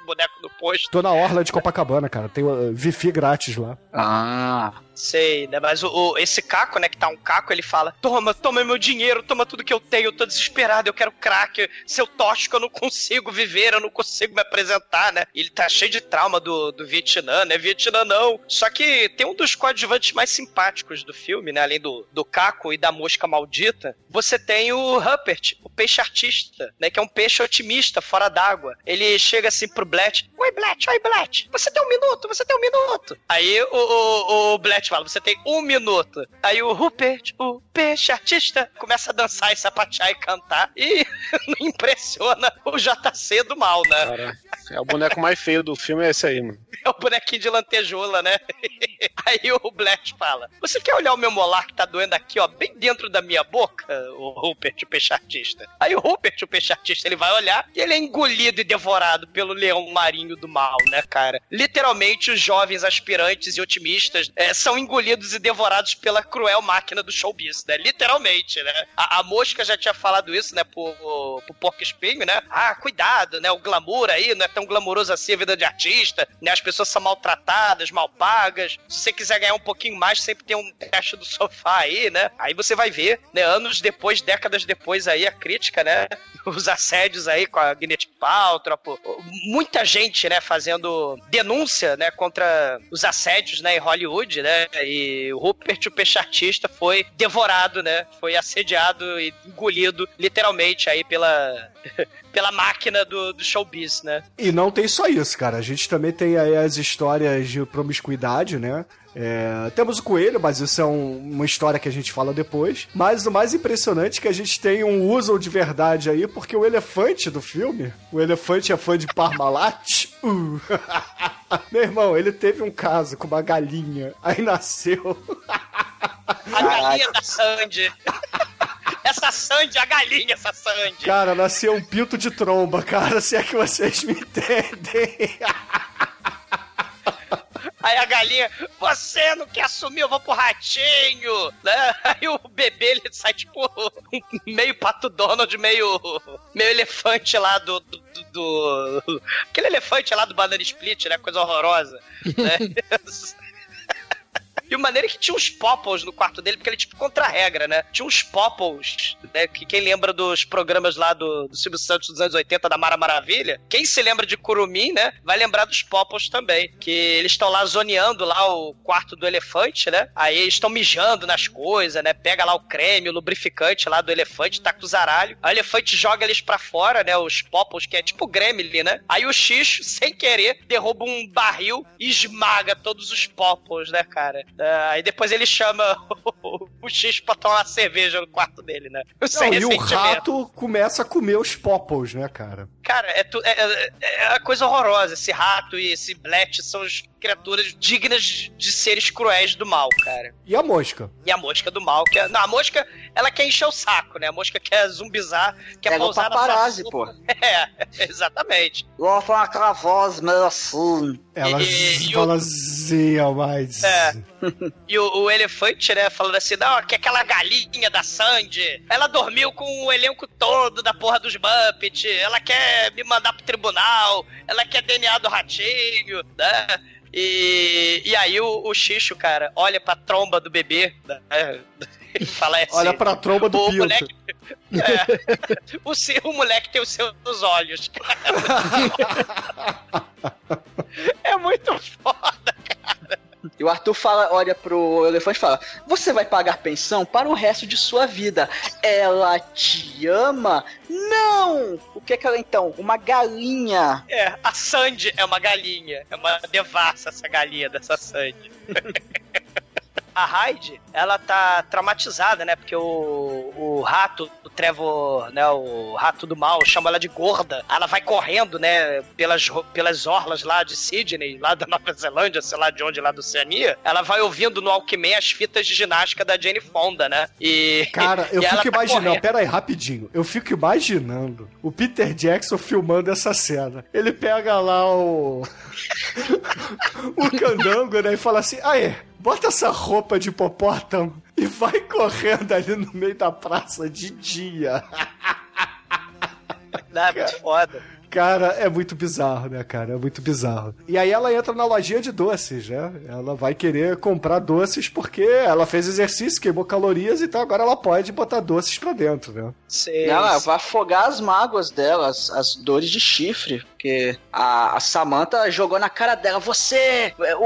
Boneco do posto. Tô na orla de Copacabana, cara. Tem uh, Wi-Fi grátis lá. Ah. Sei, né? Mas o, o- esse caco, né, que tá um caco, ele fala: Toma, toma meu dinheiro, toma tudo que eu tenho, eu tô desesperado, eu quero crack. Seu tóxico, eu não consigo viver, eu não consigo me apresentar, né? Ele tá cheio de trauma do, do Vietnã, né? Vietnã não. Só que tem um dos coadjuvantes mais simpáticos do filme, né? Além do, do caco e da mosca maldita, você tem o Rupert, o peixe artista, né? Que é um peixe otimista, fora d'água. Ele chega assim pro Blatt: Oi, Blatt, oi, Blatt, você tem um minuto, você tem um minuto. Aí o, o, o Blatt fala: Você tem um minuto. Aí o Rupert, o peixe artista, começa a dançar e sapatear e cantar. E impressiona o JC do mal, né? Cara, é o boneco mais feio do filme, é esse aí, mano. É o bonequinho de lantejoula, né? Aí o Blatt fala: Você quer olhar o meu molar que tá doendo aqui, ó, bem dentro da minha boca? O Rupert, o peixe artista. Aí o Rupert, o peixe artista, ele vai olhar e ele é engolido e devorado pelo leão marinho do mal, né, cara? Literalmente, os jovens aspirantes e otimistas é, são engolidos e devorados pela cruel máquina do showbiz, né? Literalmente, né? A, a mosca já tinha falado isso, né, pro, pro porco espinho, né? Ah, cuidado, né? O glamour aí não é tão glamouroso assim a vida de artista, né? As pessoas são maltratadas, mal pagas. Se você quiser ganhar um pouquinho mais, sempre tem um teste do sofá aí, né? Aí você vai ver, né? Anos depois, décadas depois aí, a crítica, né? Os assédios aí com a Gwyneth Paltrow, muita gente, né, fazendo denúncia, né, contra os assédios, né, em Hollywood, né? E o Rupert, o peixe artista, foi devorado, né? Foi assediado e engolido, literalmente, aí pela pela máquina do, do showbiz, né? E não tem só isso, cara. A gente também tem aí as histórias de promiscuidade, né? É, temos o coelho, mas isso é um- uma história que a gente fala depois. Mas o mais impressionante é que a gente tem um uso de verdade aí, porque o elefante do filme, o elefante é fã de Parmalat. Uh. Meu irmão, ele teve um caso com uma galinha, aí nasceu. A galinha da Sandy. essa Sandy, a galinha, essa Sandy. Cara, nasceu um pinto de tromba, cara, se é que vocês me entendem. Aí a galinha, você não quer assumir, eu vou pro ratinho, né? Aí o bebê, ele sai tipo meio pato Donald, meio, meio elefante lá do, do, do- do- Aquele elefante lá do Banana Split, né? Coisa horrorosa, né? E o maneiro é que tinha uns popples no quarto dele, porque ele, tipo, contra a regra, né? Tinha uns popples, né? Que quem lembra dos programas lá do, do Silvio Santos dos anos 80, da Mara Maravilha, quem se lembra de Curumim, né? Vai lembrar dos popples também. Que eles estão lá zoneando lá o quarto do elefante, né? Aí eles estão mijando nas coisas, né? Pega lá o creme, o lubrificante lá do elefante, tá com os zaralho. O elefante joga eles pra fora, né? Os popples, que é tipo gremlin, né? Aí o xixo, sem querer, derruba um barril e esmaga todos os popples, né, cara? Ah, aí depois ele chama o, o xixo pra tomar uma cerveja no quarto dele, né? Não, e o rato começa a comer os popples, né, cara? Cara, é, tu, é, é, é uma coisa horrorosa. Esse rato e esse Blet são as criaturas dignas de seres cruéis do mal, cara. E a mosca? E a mosca do mal, que é, Não, a mosca, ela quer encher o saco, né? A mosca quer zumbizar, quer Pega o pousar na sua paparazzi, sopa. pô. É, exatamente. Ela fala aquela voz meio assim. Ela E- fala o- assim, mas... É. E o, o elefante, né, falando assim, não, que aquela galinha da Sandy, ela dormiu com o elenco todo da porra dos Muppets, ela quer me mandar pro tribunal, ela quer DNA do ratinho, né? E, e aí o, o Xixo, cara, olha pra tromba do bebê, né? Ele fala assim, Olha pra tromba do o moleque, é, o, seu, o moleque tem os seus olhos. é muito foda. E o Arthur fala, olha pro elefante e fala: Você vai pagar pensão para o resto de sua vida. Ela te ama? Não! O que é que ela então? Uma galinha. É, a Sandy é uma galinha. É uma devassa essa galinha dessa Sandy. a Hyde, ela tá traumatizada, né? Porque o, o rato, o Trevor, né? O rato do mal, chama ela de gorda. Ela vai correndo, né? Pelas, pelas orlas lá de Sydney, lá da Nova Zelândia, sei lá de onde, lá da Oceania. Ela vai ouvindo no Alckmin as fitas de ginástica da Jane Fonda, né? E. Cara, eu e fico tá imaginando, correndo. pera aí, rapidinho. Eu fico imaginando o Peter Jackson filmando essa cena. Ele pega lá o. o candango, né? E fala assim: aê, bota essa roupa de hipopótamo e vai correndo ali no meio da praça de dia. Não, é muito foda. Cara, é muito bizarro, né, cara? É muito bizarro. E aí ela entra na lojinha de doces, né? Ela vai querer comprar doces porque ela fez exercício, queimou calorias, então agora ela pode botar doces pra dentro, né? Sei. Não, ela vai afogar as mágoas dela, as, as dores de chifre. Porque a, a Samantha jogou na cara dela: Você, o,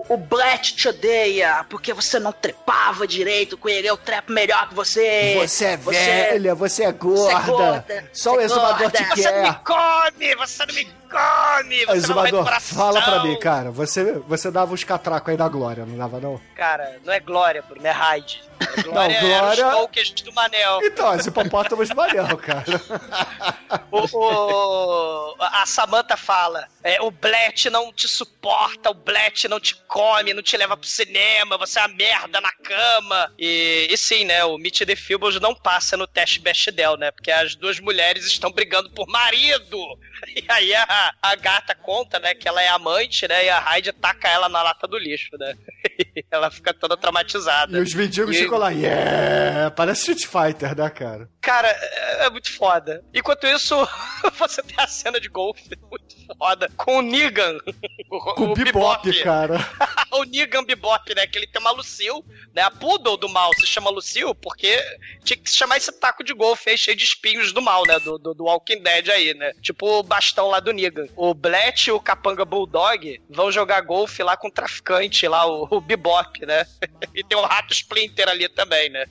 o, o- Brett te odeia porque você não trepava direito com ele. Eu trepo melhor que você. Você é velha, você é gorda. Você é gorda, Só o você é exumador te gorda. Você me quer. Come! Você não me come! Você não vai Exumador, coração. fala pra mim, cara. Você, você dava uns catracos aí da Glória, não dava, não? Cara, não é Glória, Bruno, é Hyde. É Glória, Não, era Glória- os Tolkiens do Manel. Então, as hipopótamas valeu, cara. O, o- a Samantha fala: é, o Blet não te suporta, o Blet não te come, não te leva pro cinema, você é uma merda na cama. E, e sim, né? O Mitch the Feebles não passa no teste Bechdel, né? Porque as duas mulheres estão brigando por marido. E aí a, a gata conta, né, que ela é amante, né? E a Hyde taca ela na lata do lixo, né? ela fica toda traumatizada. E os mendigos E- ficam lá, yeah! Parece Street Fighter, né, cara? Cara, é, é muito foda. Enquanto isso, você tem a cena de golfe muito foda com o Negan. O, Com o Bebop, cara. o Negan Bebop, né? Que ele tem uma Lucille, né? A Poodle do mal se chama Lucille porque tinha que se chamar esse taco de golfe aí cheio de espinhos do mal, né? Do, do, do Walking Dead aí, né? Tipo o bastão lá do Negan. O Blet e o Capanga Bulldog vão jogar golfe lá com o traficante lá, o, o Bebop, né? E tem o Rato Splinter ali também, né?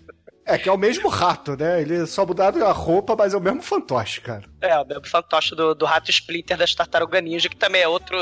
É que é o mesmo rato, né? Ele só mudaram a roupa, mas é o mesmo fantoche, cara. É, o mesmo fantoche do, do Rato Splinter das Tartaruga Ninja, que também é outro,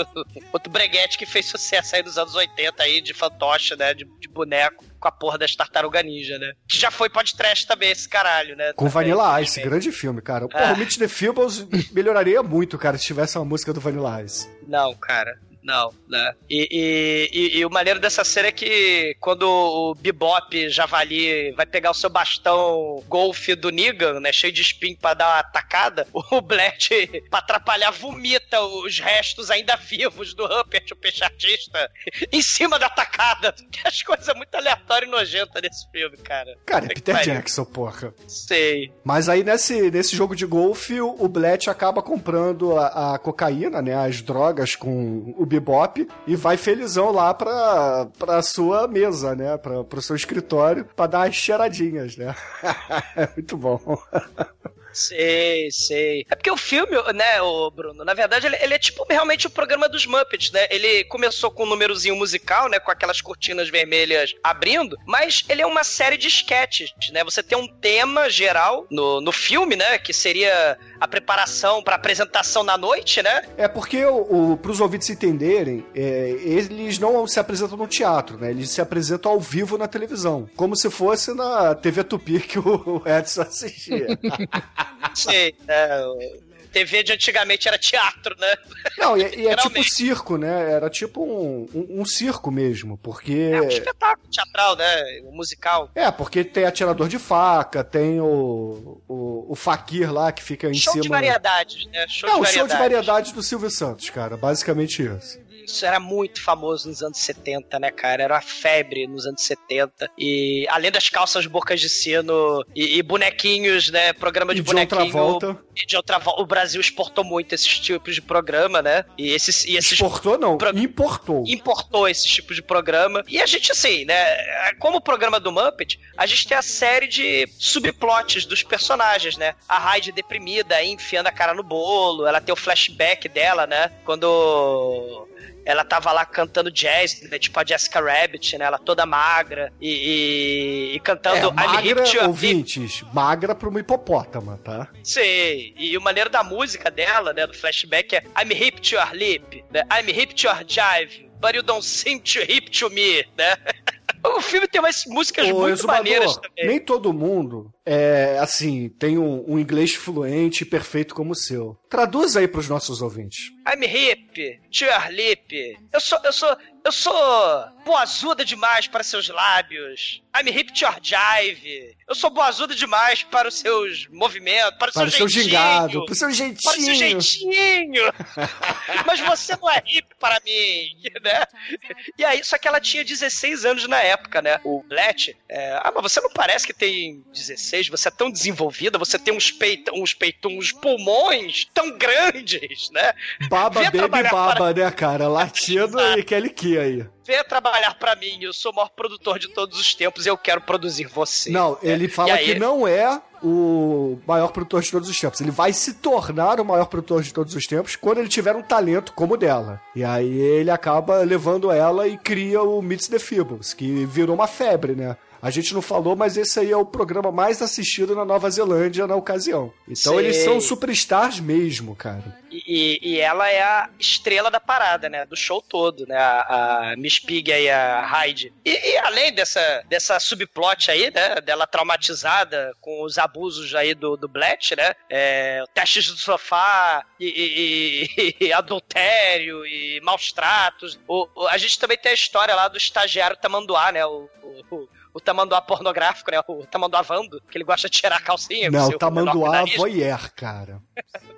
outro breguete que fez sucesso aí nos anos 80 aí, de fantoche, né? De, de boneco com a porra das Tartaruga Ninja, né? Que já foi podcast também, esse caralho, né? Com Também, Vanilla Ice, grande filme, cara. Porra, Ah. o Mitch the Feebles melhoraria muito, cara, se tivesse uma música do Vanilla Ice. Não, cara. Não, né? E, e, e- e o maneiro dessa cena é que quando o Bebop Javali vai pegar o seu bastão golfe do Negan, né? Cheio de espinho pra dar uma tacada, o Blet, pra atrapalhar, vomita os restos ainda vivos do Rupert, o peixe artista, em cima da tacada. Que as coisas muito aleatórias e nojentas nesse filme, cara. Cara, é Peter. Jackson, porra. Sei. Mas aí nesse, nesse jogo de golfe, o o Blet acaba comprando a, a cocaína, né? As drogas com o Bebop e vai felizão lá pra, pra sua mesa, né? Pra, pro seu escritório, pra dar umas cheiradinhas, né? é muito bom. Sei, sei. É porque o filme, né, o Bruno, na verdade, ele, ele é tipo realmente o programa dos Muppets, né? Ele começou com um númerozinho musical, né, com aquelas cortinas vermelhas abrindo, mas ele é uma série de sketches, né? Você tem um tema geral no, no filme, né, que seria a preparação pra apresentação na noite, né? É porque, o, o, pros ouvintes entenderem, é, eles não se apresentam no teatro, né? Eles se apresentam ao vivo na televisão. Como se fosse na TV Tupi que o Edson assistia. Sei, é, TV de antigamente era teatro, né? Não, e, e é tipo circo, né? Era tipo um, um, um circo mesmo, porque... É um espetáculo teatral, né? O musical. É, porque tem atirador de faca, tem o, o, o Fakir lá que fica em Show cima... de variedades, né? Show É, de o show de variedades. variedades do Silvio Santos, cara. Basicamente isso. Isso era muito famoso nos anos 70, né, cara? Era uma febre nos anos 70. E além das calças bocas de sino e, e bonequinhos, né? Programa de E de outra bonequinho. volta. E de outra volta. O Brasil exportou muito esses tipos de programa, né? E esses. E esses Exportou não, pro- importou. importou esse tipo de programa. E a gente, assim, né? Como o programa do Muppet, a gente tem a série de subplots dos personagens, né? A Hyde deprimida, enfiando a cara no bolo, ela tem o flashback dela, né? Quando. Ela tava lá cantando jazz, né? tipo a Jessica Rabbit, né? Ela toda magra e, e, e cantando É, I'm hip magra, to your hip. ouvintes, magra pra uma hipopótama, tá? Sei. E o maneiro da música dela, né, do flashback é I'm hip to your lip, né? I'm hip to your jive, but you don't seem to hip to me, né? O filme tem umas músicas Ô, muito Exumador, maneiras também. nem todo mundo é assim, tem um, um inglês fluente e perfeito como o seu. Traduz aí pros nossos ouvintes. I'm hip, to your lip. Eu sou, eu sou, eu sou boazuda demais para seus lábios. I'm hip to your jive. Eu sou boazuda demais para os seus movimentos, para o Para o seu seu jeitinho. gingado, pro seu Para o seu jeitinho. jeitinho. Mas você não é hip para mim, né? E aí, só que ela tinha 16 anos na época, né? O Bletch, é, ah, mas você não parece que tem 16, você é tão desenvolvida, você tem uns peitos, uns peitos, uns pulmões tão grandes, né? Baba, Vem baby, baba, né, cara? Latido e Kelly Key aí. venha trabalhar pra mim, eu sou o maior produtor de todos os tempos e eu quero produzir você. Não, ele E fala aí- que não é o maior produtor de todos os tempos. Ele vai se tornar o maior produtor de todos os tempos quando ele tiver um talento como o dela. E aí ele acaba levando ela e cria o Meets the Feebles, que virou uma febre, né? A gente não falou, mas esse aí é o programa mais assistido na Nova Zelândia na ocasião. Então Sei. eles são superstars mesmo, cara. E, e- ela é a estrela da parada, né? Do show todo, né? A, a Miss Pig e a Hyde. E, e além dessa, dessa subplot aí, né? Dela traumatizada com os abusos aí do, do Bletch, né? É, testes do sofá e- e adultério e maus tratos. O- o- a gente também tem a história lá do estagiário Tamanduá, né? O, o, o- o tamanduá pornográfico, né? O tamanduá Vando, que ele gosta de tirar a calcinha. Não, seu Tamanduá voyeur, cara.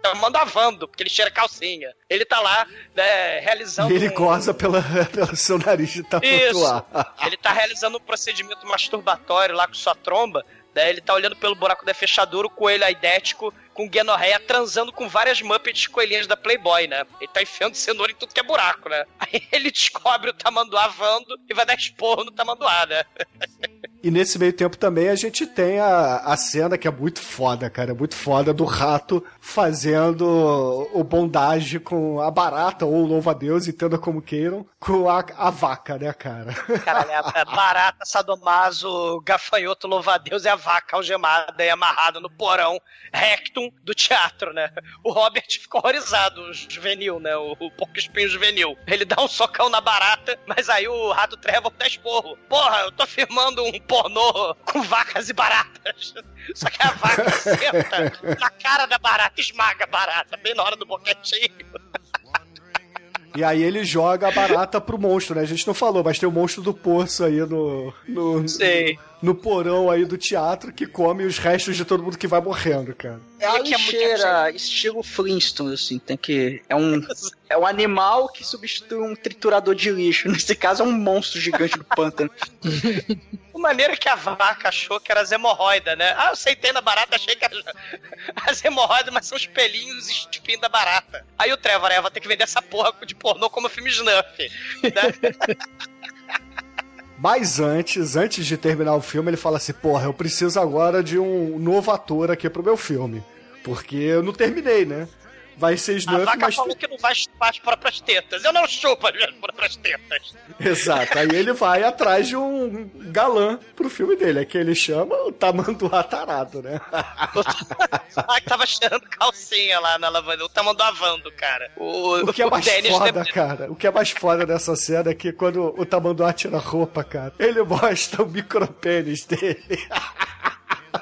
Tamanduá Vando, porque ele cheira calcinha. Ele tá lá, né, realizando... E ele um- goza pela, pelo seu nariz de Isso. Tamanduá. Ele tá realizando um procedimento masturbatório lá com sua tromba. Daí ele tá olhando pelo buraco da fechadura, o coelho aidético com Guenorreia transando com várias Muppets coelhinhas da Playboy, né? Ele tá enfiando cenoura em tudo que é buraco, né? Aí ele descobre o Tamanduá vando e vai dar esporro no Tamanduá, né? E nesse meio tempo também a gente tem a, a cena que é muito foda, cara. É muito foda do rato fazendo o bondage com a barata ou louva-a-Deus, entenda como queiram, com a, a vaca, né, cara? Caralho, é, é barata, sadomaso, gafanhoto, louva-a-Deus é a vaca algemada e amarrada no porão rectum do teatro, né? O Robert fica horrorizado, o juvenil, né? O, o porco espinho juvenil. Ele dá um socão na barata, mas aí o rato Trevor dá esporro. Porra, eu tô filmando um pornô com vacas e baratas. Só que a vaca senta na cara da barata e esmaga a barata, bem na hora do boquetinho. E aí ele joga a barata pro monstro, né? A gente não falou, mas tem o monstro do poço aí no. no Sei. No porão aí do teatro que come os restos de todo mundo que vai morrendo, cara. É a que é muito lixeira, estilo Flintstone, assim, tem que... É um, é um animal que substitui um triturador de lixo. Nesse caso é um monstro gigante do pântano. A maneira que a vaca achou que era as hemorroidas, né? Ah, eu sentei na barata, achei que era as hemorroidas, mas são os pelinhos e espinhos da barata. Aí o Trevor, é, vai ter que vender essa porra de pornô como filme Snuff. Né? Mas antes, antes de terminar o filme, ele fala assim: Porra, eu preciso agora de um novo ator aqui pro meu filme. Porque eu não terminei, né? Vai ser A Snuff, vaca mas. falou que não vai chupar as próprias tetas. Eu não chupo as minhas próprias tetas. Exato. Aí ele vai atrás de um galã pro filme dele. É que ele chama o Tamanduá Tarado, né? Ah, que tava cheirando calcinha lá na lavanda. O tamanho do avando, cara. O, O que é mais Dennis foda, de- cara, o que é mais foda dessa cena é que quando o Tamanduá tira a roupa, cara, ele mostra o micropênis dele.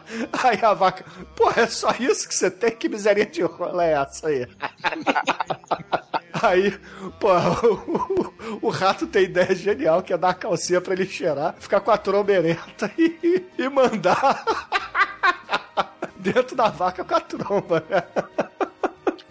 Aí a vaca, pô, é só isso que você tem? Que miséria de rola é essa aí? Aí, pô, o, o rato tem ideia genial, que é dar a calcinha pra ele cheirar, ficar com a tromba ereta e, e mandar dentro da vaca com a tromba, né?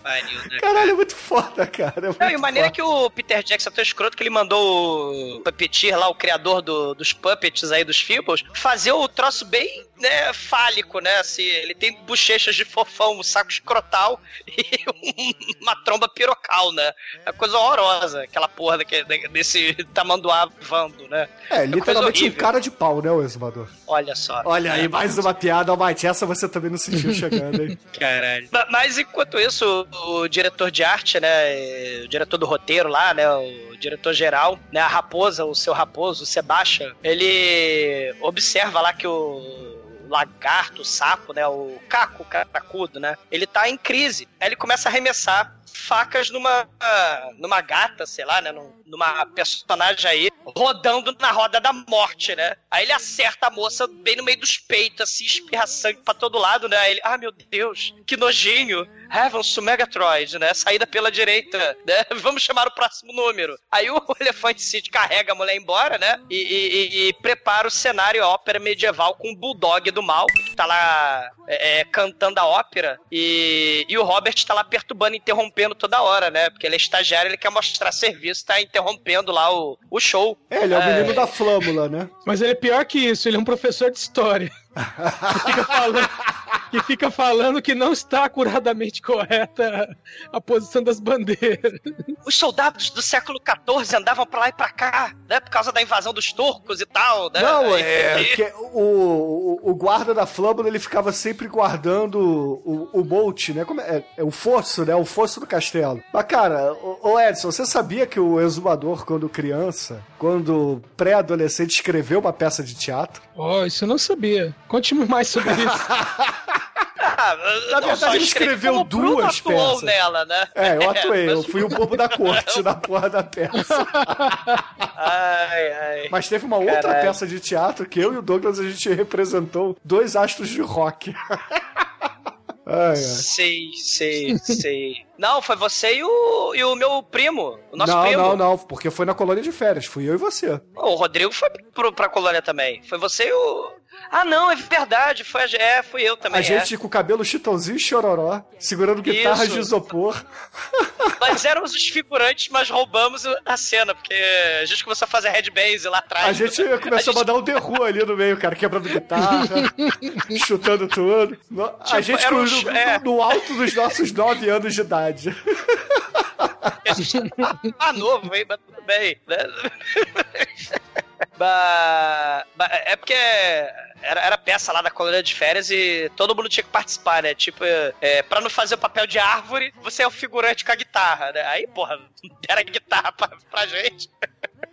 Pariu, né, Caralho, é muito foda, cara. É Não, muito e o maneiro é foda. que o Peter Jackson é tão escroto que ele mandou o Puppeteer lá, o criador do- dos puppets aí, dos Feebles, fazer o troço bem, né, fálico, né, assim, ele tem bochechas de fofão, um saco escrotal e um- uma tromba pirocal, né, é uma coisa horrorosa, aquela porra daquele, desse tamanduá vando, né. É, coisa literalmente um cara de pau, né, o exumador? Olha só. Olha aí, mais uma piada, Almighty. Essa você também não sentiu chegando, hein? Caralho. Ma- Mas enquanto isso, o, o diretor de arte, né? eh, O diretor do roteiro lá, né? O diretor geral, né? A raposa, o seu raposo, o Sebastian, ele observa lá que o. lagarto, sapo, né? O caco caracudo, né? Ele tá em crise. Aí ele começa a arremessar facas numa numa gata, sei lá, né? num- Numa personagem aí, rodando na roda da morte, né? Aí ele acerta a moça bem no meio dos peitos, assim, espirra sangue pra todo lado, né? Aí ele, ah, meu Deus, que nojinho. Heavens to Megatroid, né? Saída pela direita, né? Vamos chamar o próximo número. Aí o Elefante City carrega a mulher embora, né? E, e- e- e prepara o cenário ópera medieval com o Bulldog do mal, que tá lá é, é, cantando a ópera. E, e o Robert tá lá perturbando, interrompendo toda hora, né? Porque ele é estagiário, ele quer mostrar serviço, tá interrompendo lá o, o show. É, ele é o menino da flâmula, né? Mas ele é pior que isso, ele é um professor de história. que, fica falando, que fica falando que não está acuradamente correta a posição das bandeiras. Os soldados do século XIV andavam pra lá e pra cá, né? Por causa da invasão dos turcos e tal, né? Não, E- é. e- que o, o, o guarda da flâmula ele ficava sempre guardando o, o Bolt, né? Como é, é o fosso, né? O fosso do castelo. Mas, cara, ô ô Edson, você sabia que o exumador, quando criança, quando pré-adolescente, escreveu uma peça de teatro? Oh, isso eu não sabia. Conte-me mais sobre isso. Ah, Na não, verdade, ele escreve escreveu Bruno duas atuou peças. nela, né? É, eu atuei, eu fui o bobo da corte na porra da peça. Ai, ai. Mas teve uma outra Caralho. peça de teatro que eu e o Douglas a gente representou dois astros de rock. Ai, ai. Sei, sei, sei. Não, foi você e o, e o meu primo, o nosso não, primo. não, não, porque foi na colônia de férias, fui eu e você. O Rodrigo foi pro, pra colônia também. Foi você e o. Ah, não, é verdade. Foi a... É, fui eu também. a gente com o cabelo chitãozinho e chororó, segurando guitarras de isopor. é. Nós éramos os figurantes, mas roubamos a cena, porque a gente começou a fazer headbase lá atrás. A gente começou a, mandar um Who ali no meio, cara, quebrando guitarra, chutando tudo. No- a Tipo, gente um no, é. no alto dos nossos nove anos de idade. Ah, novo, hein? Mas tudo bem, né? Ba- ba- É porque era, era peça lá da colônia de férias e todo mundo tinha que participar, né? Tipo, é, pra não fazer o papel de árvore, você é o figurante com a guitarra, né? Aí, porra, deram a guitarra pra, pra gente.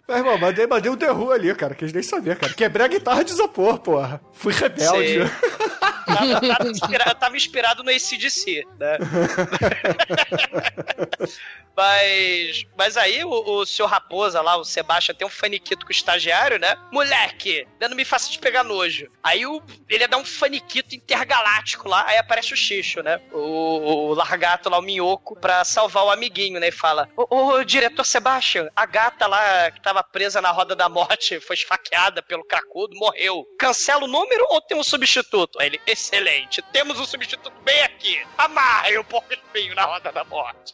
Meu irmão, mandei, mandei um The Who ali, cara, que eles nem sabiam, cara. Quebrei a guitarra de isopor, porra. Fui rebelde. Tava, tava inspirado, tava inspirado no ACDC, né? mas, mas aí o, o seu Raposa lá, o Sebastião, tem um faniquito com o estagiário, né? Moleque, né, não me faça te pegar nojo. Aí o, ele dá um faniquito intergaláctico lá, aí aparece o Xixo, né? O, o largato lá, o minhoco, pra salvar o amiguinho, né? E fala: Ô, ô, diretor Sebastião, a gata lá que tava presa na roda da morte foi esfaqueada pelo cracudo, morreu. Cancela o número ou tem um substituto? Aí ele, excelente, temos um substituto bem aqui. Amarre o porco espinho na roda da morte.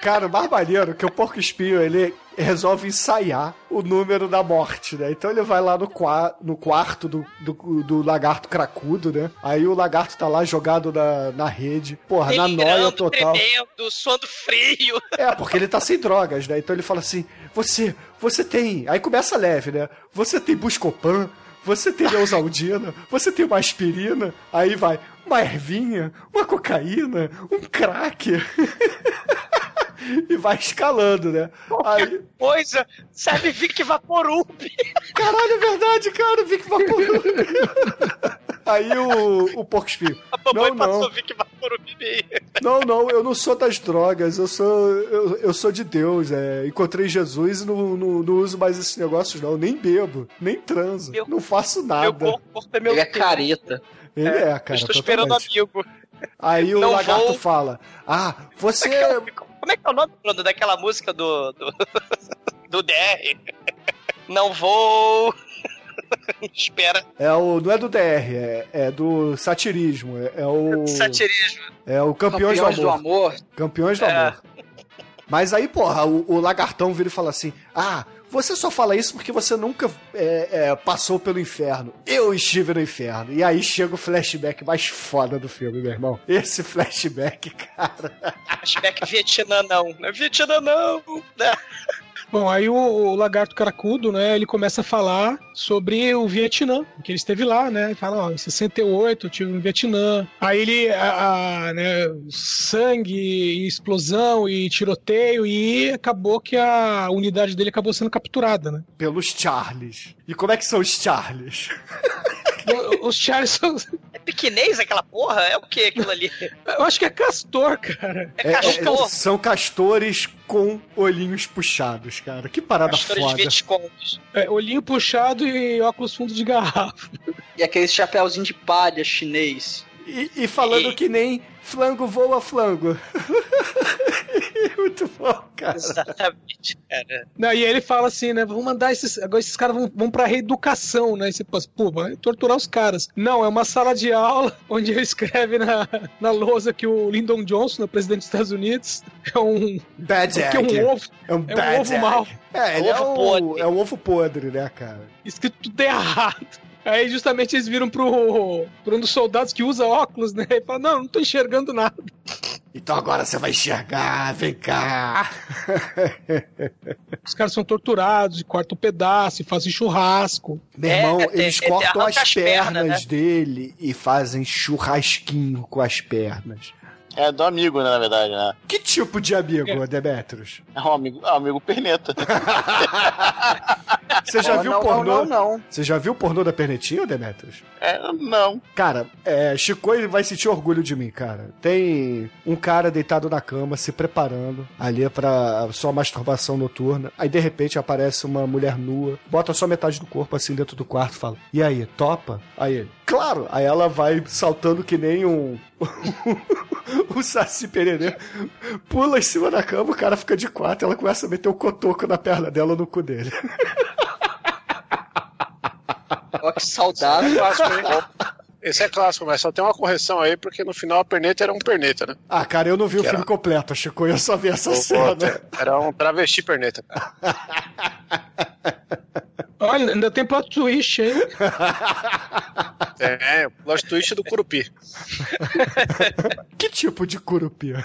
Cara, o mais maneiro é que o porco espinho, ele resolve ensaiar o número da morte, né? Então ele vai lá no, qua no quarto do, do, do lagarto cracudo, né? Aí o lagarto tá lá jogado na, na rede. Porra, na noia total. tremendo, suando frio. É, porque ele tá sem drogas, né? Então ele fala assim: você, você tem. Aí começa leve, né? Você tem Buscopan, você tem Neusaldina, você tem uma aspirina, aí vai uma ervinha, uma cocaína, um crack. e vai escalando, né? Aí, Coisa, serve Vic Vaporub. caralho, é verdade, cara, Vic Vaporub. Aí o, o porco espinho. A mamãe Não, não. passou Vic Vaporub em mim. Não, não, eu não sou das drogas, eu sou eu, eu sou de Deus, é. Encontrei Jesus e não, não, não uso mais esses negócios, não. Nem bebo, nem transo, Meu- não faço Meu nada. corpo é meu Ele é careta. Ele é, cara. Estou esperando um totalmente. amigo. Aí o Não lagarto vou- fala: Ah, você. Como é que é o nome, Bruno, daquela música do. do, do DR? Não vou. Espera. É o, não é do DR, é, é do satirismo. É, é o. Satirismo. É o Campeões, Campeões do do Amor. amor. Campeões do É. Amor. Mas aí, porra, o, o lagartão vira e fala assim: Ah, você só fala isso porque você nunca é, é, passou pelo inferno. Eu estive no inferno. E aí chega o flashback mais foda do filme, meu irmão. Esse flashback, cara. Flashback Vietnã não. Não é Vietnã não. né? Bom, aí o, o lagarto caracudo, né, ele começa a falar sobre o Vietnã, que ele esteve lá, né, e fala, ó, em 68 eu tive no Vietnã. Aí ele, a, a, né, sangue, explosão e tiroteio, e acabou que a unidade dele acabou sendo capturada, né. Pelos Charles. E como é que são os Charles? Os Charles são. É piquenês aquela porra? É o que aquilo ali? Eu acho que é castor, cara. É É- é- castor. são castores com olhinhos puxados, cara. Que parada Castores foda. Viscondes. É, olhinho puxado e óculos fundo de garrafa. E aquele chapéuzinho de palha chinês. E, e falando E- que nem flango voa flango. Muito bom, cara. Exatamente, cara. Não, e aí ele fala assim, né? Vamos mandar esses. Agora esses caras vão, vão pra reeducação, né? E você pensa, pô, vai torturar os caras. Não, é uma sala de aula onde ele escreve na, na lousa que o Lyndon Johnson, o presidente dos Estados Unidos, é um. Bad que é egg. um ovo. É um É um bad ovo egg. mau. É, ele é, um, podre. é um ovo podre, né, cara? Escrito tudo errado. Aí justamente eles viram pro, pro um dos soldados que usa óculos, né? E fala, não, não tô enxergando nada. Então agora você vai enxergar, vem cá. Os caras são torturados, e cortam um pedaço, e fazem churrasco. Meu É, irmão, tem- eles tem- cortam as as pernas, pernas, né? dele e fazem churrasquinho com as pernas. É do amigo, né, na verdade, né? Que tipo de amigo, Demetrius? É um amigo, é um amigo perneta. Você já Oh, viu não, pornô? Não, não, não. Você já viu o pornô da pernetinha, Demetrius? É, não. Cara, é, Chico vai sentir orgulho de mim, cara. Tem um cara deitado na cama, se preparando ali pra sua masturbação noturna. Aí de repente aparece uma mulher nua, bota só metade do corpo assim dentro do quarto e fala: E aí, topa? Aí ele, claro! Aí ela vai saltando que nem um. um saci pererê. Pula em cima da cama, o cara fica de quatro, ela começa a meter o cotoco na perna dela no cu dele. Ó, que saudável. Clássico, hein? Esse é clássico, mas só tem uma correção aí, porque no final a perneta era um perneta, né? Ah, cara, eu não vi o Que filme era? completo, Chico, eu só vi essa Pô, cena. Era um travesti perneta. Olha, ainda tem plot twist, hein? É, o plot twist do Curupi. Que tipo de curupia?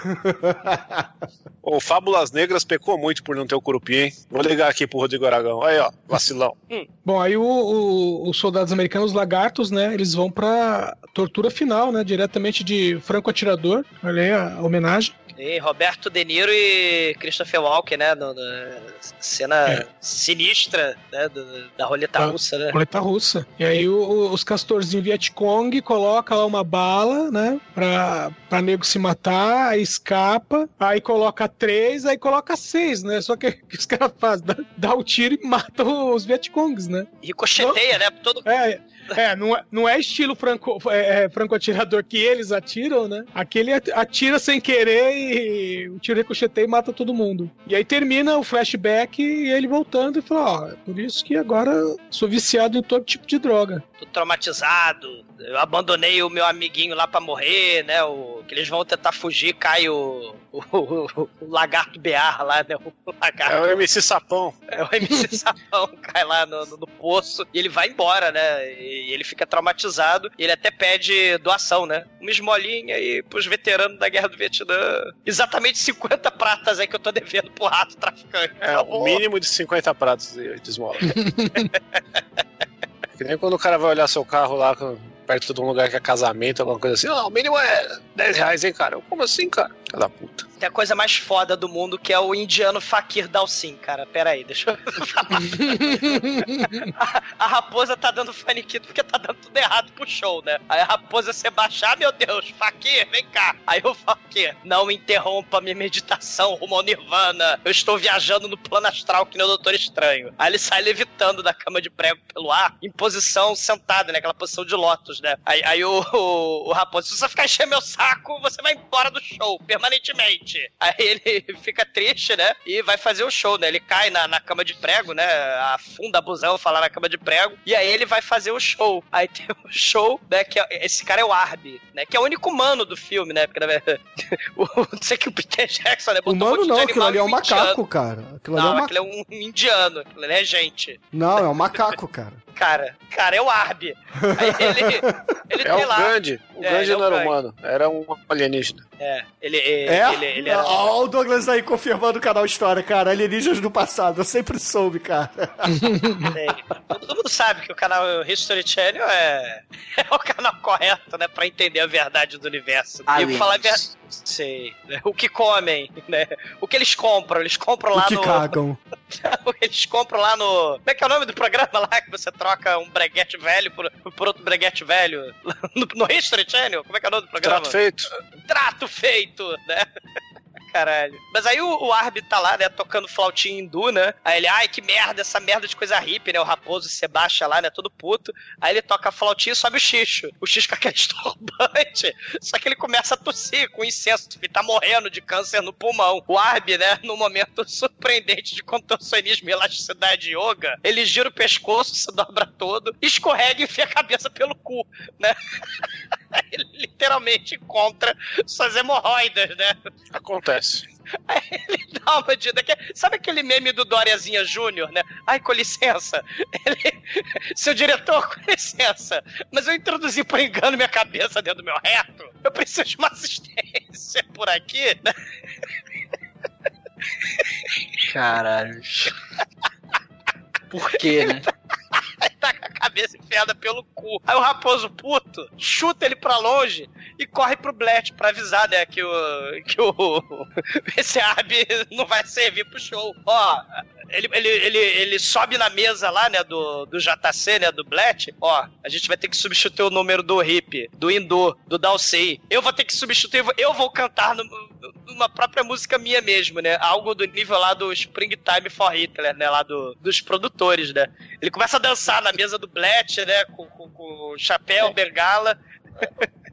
O Fábulas Negras pecou muito por não ter o Curupi, hein? Vou ligar aqui pro Rodrigo Aragão. Aí, ó, vacilão. Bom, aí o- o- os soldados americanos, os lagartos, né? Eles vão pra tortura final, né? Diretamente de franco atirador. Olha aí a homenagem. E Roberto De Niro e Christopher Walken, né? No, na cena É. sinistra né, do- da roleta Ah, russa, né? Roleta russa. E aí o- os castorzinhos Vietcong coloca lá uma bala, né? Pra, pra nego se matar, aí escapa, aí coloca três, aí coloca seis, né? Só que o que os caras fazem? Dá, dá o tiro e mata os Vietcongs, né? Ricocheteia, né? Todo... É, é não, é não é estilo franco, é, é, franco-atirador que eles atiram, né? Aquele at- atira sem querer e o tiro ricocheteia e mata todo mundo. E aí termina o flashback e ele voltando e fala: Ó, é por isso que agora sou viciado em todo tipo de droga. Tô traumatizado. Eu abandonei o meu amiguinho lá pra morrer, né? O... Que eles vão tentar fugir, cai o, o, o- o lagarto Bear lá, né? O lagarto. É o MC Sapão. É o MC Sapão, cai lá no, no- no poço e ele vai embora, né? E ele fica traumatizado. E ele até pede doação, né? Uma esmolinha aí pros veteranos da Guerra do Vietnã. Exatamente 50 pratas aí que eu tô devendo pro rato traficante. É, Tá o mínimo de 50 pratos de, de esmola. que nem quando o cara vai olhar seu carro lá com- perto de um lugar que é casamento, alguma coisa assim. Não, o mínimo é 10 reais, hein, cara? Como assim, cara? Filha da puta. Tem a coisa mais foda do mundo que é o indiano Fakir Dalsin, cara. Pera aí, deixa eu falar. a, a raposa tá dando faniquito porque tá dando tudo errado pro show, né? Aí a raposa se baixar, meu Deus, Fakir, vem cá. Aí o Fakir, não interrompa minha meditação rumo ao Nirvana. Eu estou viajando no plano astral que nem o Doutor Estranho. Aí ele sai levitando da cama de prego pelo ar, em posição sentada, né? Aquela posição de lótus, né? Aí, aí o, o, o raposo, se você ficar enchendo meu saco, você vai embora do show, permanentemente. Aí ele fica triste, né? E vai fazer o show, né? Ele cai na, na cama de prego, né? Afunda a busão, falar na cama de prego. E aí ele vai fazer o show. Aí tem o show, né? Que é- esse cara é o Arby, né? Que é o único humano do filme, né? Porque, na verdade, o, não sei que o Peter Jackson, né? botou um Humano de não, aquilo ali é um indiano. macaco, cara. Aquilo ali é Não, um ma... aquilo é um indiano, aquilo ali é gente. Não, é um macaco, cara. Cara, cara, é o Arby. Aí ele, ele É tem o lá. Gandhi. O É, Gandhi é não era humano, era um alienígena. É, ele, É? ele, ele era. Ó, o Douglas aí confirmando o canal História, cara. Alienígenas do passado, eu sempre soube, cara. Todo mundo sabe que o canal History Channel é, é o canal correto, né? Pra entender a verdade do universo. Aliens. E falar a verdade. Sei. né, O que comem, né? O que eles compram? Eles compram lá o que no. cagam. Eles compram lá no. Como é que é o nome do programa lá que você troca troca um breguete velho por, por outro breguete velho no, no History Channel. Como é que é o nome do programa? Trato feito. Trato feito, né? Caralho. Mas aí o, o Arby tá lá, né, tocando flautinha hindu, né? Aí ele, ai, que merda, essa merda de coisa hippie, né? O raposo se baixa lá, né? Todo puto. Aí ele toca a flautinha e sobe o xixo. O xixo com aquele estorbante. Só que ele começa a tossir com incenso. Ele tá morrendo de câncer no pulmão. O Arby, né, num momento surpreendente de contorcionismo e elasticidade yoga, ele gira o pescoço, se dobra todo, escorrega e enfia a cabeça pelo cu, né? Ele literalmente encontra suas hemorroidas, né? Acontece. Aí ele dá uma medida que. Sabe aquele meme do Doriazinha Júnior, né? Ai, com licença. Ele... Seu diretor, com licença. Mas eu introduzi por engano minha cabeça dentro do meu reto. Eu preciso de uma assistência por aqui, né? Caralho. Por quê, né? Tá com a cabeça enfiada pelo cu. Aí o raposo puto chuta ele pra longe e corre pro Blet pra avisar, né, que o. que o. esse Arby não vai servir pro show. Ó. Ele, ele, ele, ele sobe na mesa lá, né, do, do JC, né, do Blet. Ó, a gente vai ter que substituir o número do Hip, do Hindu, do Dalsei. Eu vou ter que substituir, eu vou cantar no, numa própria música minha mesmo, né? Algo do nível lá do Springtime for Hitler, né? Lá do, dos produtores, né? Ele começa a dançar na mesa do Blet, né? Com, com, com chapéu, bengala.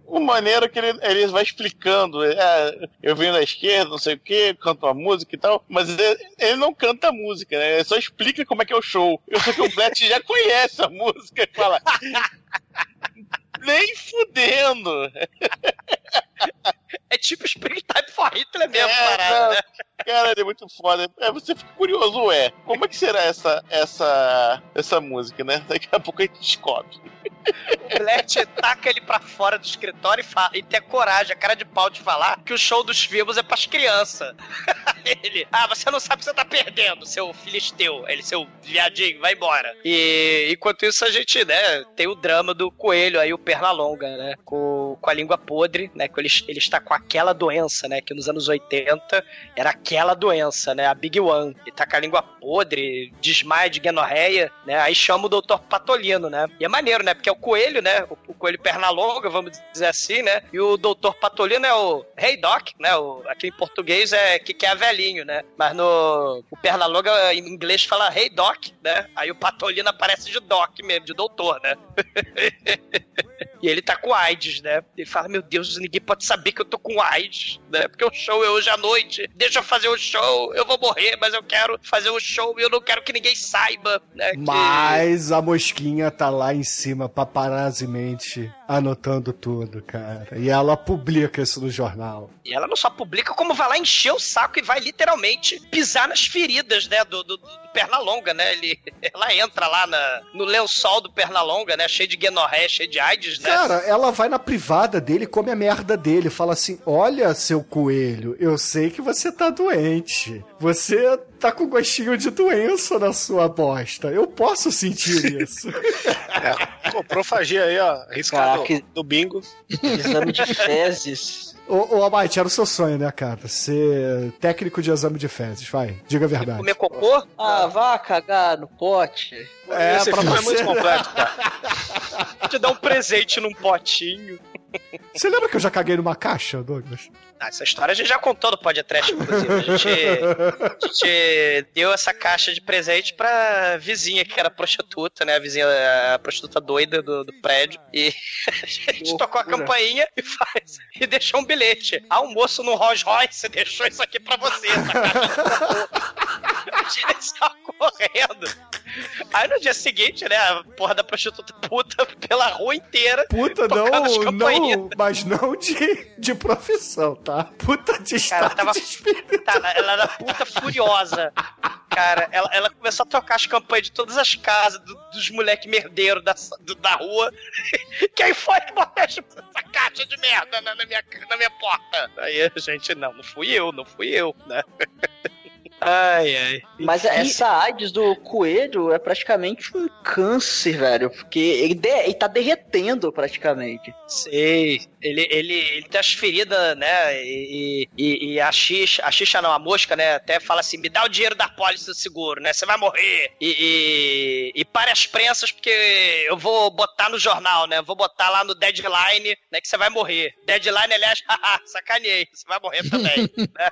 O maneiro que ele, ele vai explicando. É, eu venho da esquerda, não sei o que, canto a música e tal, mas ele, ele não canta a música, né? Ele só explica como é que é o show. Eu sei que o Blatt já conhece a música e fala. Nem fudendo! É tipo Springtime for Hitler mesmo, É, parada, né? Cara, ele é muito foda. É, você fica curioso, ué, como é que será essa, essa, essa música, né? Daqui a pouco a gente descobre. O Blet taca ele pra fora do escritório e, fala, e tem a coragem, a cara de pau de falar que o show dos filmes é pras crianças. ele, ah, você não sabe o que você tá perdendo, seu filisteu. Ele, seu viadinho, vai embora. E enquanto isso a gente, né, tem o drama do coelho aí, o Pernalonga, né, com, com a língua podre, né, que ele, ele está com aquela doença, né, que nos anos 80 era aquela doença, né, a Big One. Ele tá com a língua podre, desmaia de gonorreia, né, aí chama o Dr. Patolino, né. E é maneiro, né, porque é o coelho, né, o, coelho Pernalonga, vamos dizer assim, né, e o Dr. Patolino é o Rei Doc, né, o, aqui em português é que quer velhinho, né, mas no o Pernalonga em inglês fala Rei Doc, né, aí o Patolino aparece de Doc mesmo, de doutor, né. E ele tá com AIDS, né? Ele fala: Meu Deus, ninguém pode saber que eu tô com AIDS, né? Porque o show é hoje à noite. Deixa eu fazer o show. Eu vou morrer, mas eu quero fazer o show e eu não quero que ninguém saiba, né? que- Mas a mosquinha tá lá em cima, paparazimente, anotando tudo, cara. E ela publica isso no jornal. E ela não só publica, como vai lá encher o saco e vai literalmente pisar nas feridas, né? Do, do Pernalonga, né? Ele, ela entra lá na, no lençol do Pernalonga, né? Cheio de guenorré, cheio de AIDS, né? Cara, ela vai na privada dele e come a merda dele. Fala assim: Olha, seu coelho, eu sei que você tá doente. Você tá com gostinho de doença na sua bosta. Eu posso sentir isso. É, coprofagia aí, ó. Arriscado Caraca. do bingo. Exame de fezes. Ô, ô Amite, era o seu sonho, né, cara? Ser técnico de exame de fezes. Vai, diga a verdade. Comer cocô? Ah, vá cagar no pote. É, Esse pra filme é você. muito completo, cara. Te dar um presente num potinho. Você lembra que eu já caguei numa caixa, Douglas? Ah, essa história a gente já contou no podcast, inclusive. A gente, a gente deu essa caixa de presente pra vizinha, que era prostituta, né? A vizinha, a prostituta doida do, do prédio. E a gente tocou a campainha e faz. E deixou um bilhete. Almoço no Rolls Royce, deixou isso aqui pra você, essa caixa. A gente saiu correndo. Aí no dia seguinte, né? A porra da prostituta puta pela rua inteira. Puta, não, não, mas não de, de profissão, tá? Puta de Cara, tava. de. Tá, ela era puta furiosa. Cara, ela, ela começou a tocar as campanhas de todas as casas, do- dos moleque merdeiros da, do- da rua. Quem foi que botou essa essa caixa de merda na, na minha, na minha porta? Aí gente, não, não fui eu, não fui eu, né? Ai, ai. Mas essa AIDS do coelho é praticamente um câncer, velho. Porque ele, de- ele tá derretendo praticamente. Sei. Ele, ele, ele tem as feridas, né? E, e, e a xixa, a xixa não, a mosca, né? Até fala assim: me dá o dinheiro da pólice do seguro, né? Você vai morrer. E, e, e pare as prensas, porque eu vou botar no jornal, né? Vou botar lá no deadline, né? Que você vai morrer. Deadline, aliás, haha, sacaneei. Você vai morrer também. né?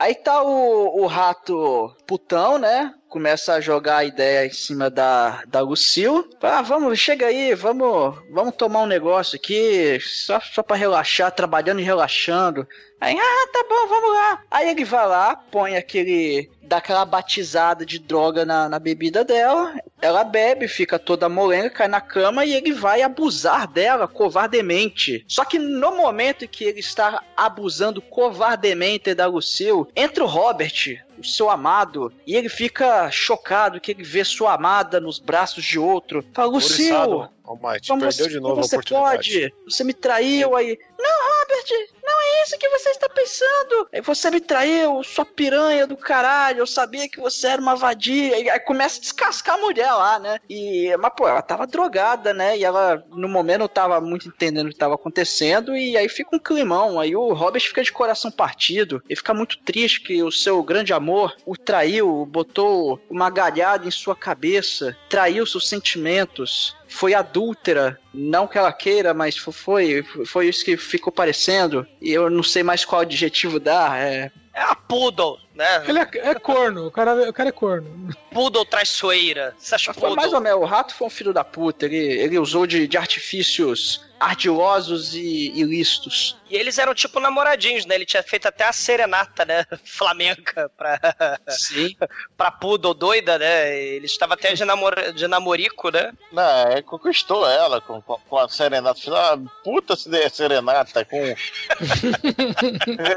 Aí tá o, o rato putão, né? Começa a jogar a ideia em cima da, da Lucille. Ah, vamos, chega aí, vamos, vamos tomar um negócio aqui, só, só pra relaxar, trabalhando e relaxando. Aí, ah, tá bom, vamos lá. Aí ele vai lá, põe aquele. dá aquela batizada de droga na, na bebida dela. Ela bebe, fica toda molenga, cai na cama e ele vai abusar dela covardemente. Só que no momento em que ele está abusando covardemente da Lucille, entra o Robert, o seu amado, e ele fica chocado que ele vê sua amada nos braços de outro. Fala, Lucille, Ouriçado, Almighty, como perdeu você, de novo como a você oportunidade. pode? Você me traiu aí. Não, Robert, não é isso que você está pensando. Você me traiu, sua piranha do caralho. Eu sabia que você era uma vadia. E aí começa a descascar a mulher lá, né? E, mas, pô, ela tava drogada, né? E ela, no momento, não tava muito entendendo o que tava acontecendo. E aí fica um climão. Aí o Robert fica de coração partido. Ele fica muito triste que o seu grande amor o traiu, botou uma galhada em sua cabeça, traiu seus sentimentos foi adúltera, não que ela queira, mas fo- foi, foi isso que ficou parecendo. E eu não sei mais qual adjetivo dar. É, É a poodle, né? Ele é, é corno, o cara, o cara é corno. Poodle traiçoeira. Essas foi poodle. mais ou menos. O rato foi um filho da puta. Ele, ele usou de, de artifícios ardilosos e ilícitos. E eles eram tipo namoradinhos, né? Ele tinha feito até a serenata, né? Flamenca pra, Sim. pra Poodle doida, né? Ele estava até de, namor... de namorico, né? Não, é, conquistou ela com, com, a serenata. Uma puta se- serenata com. É,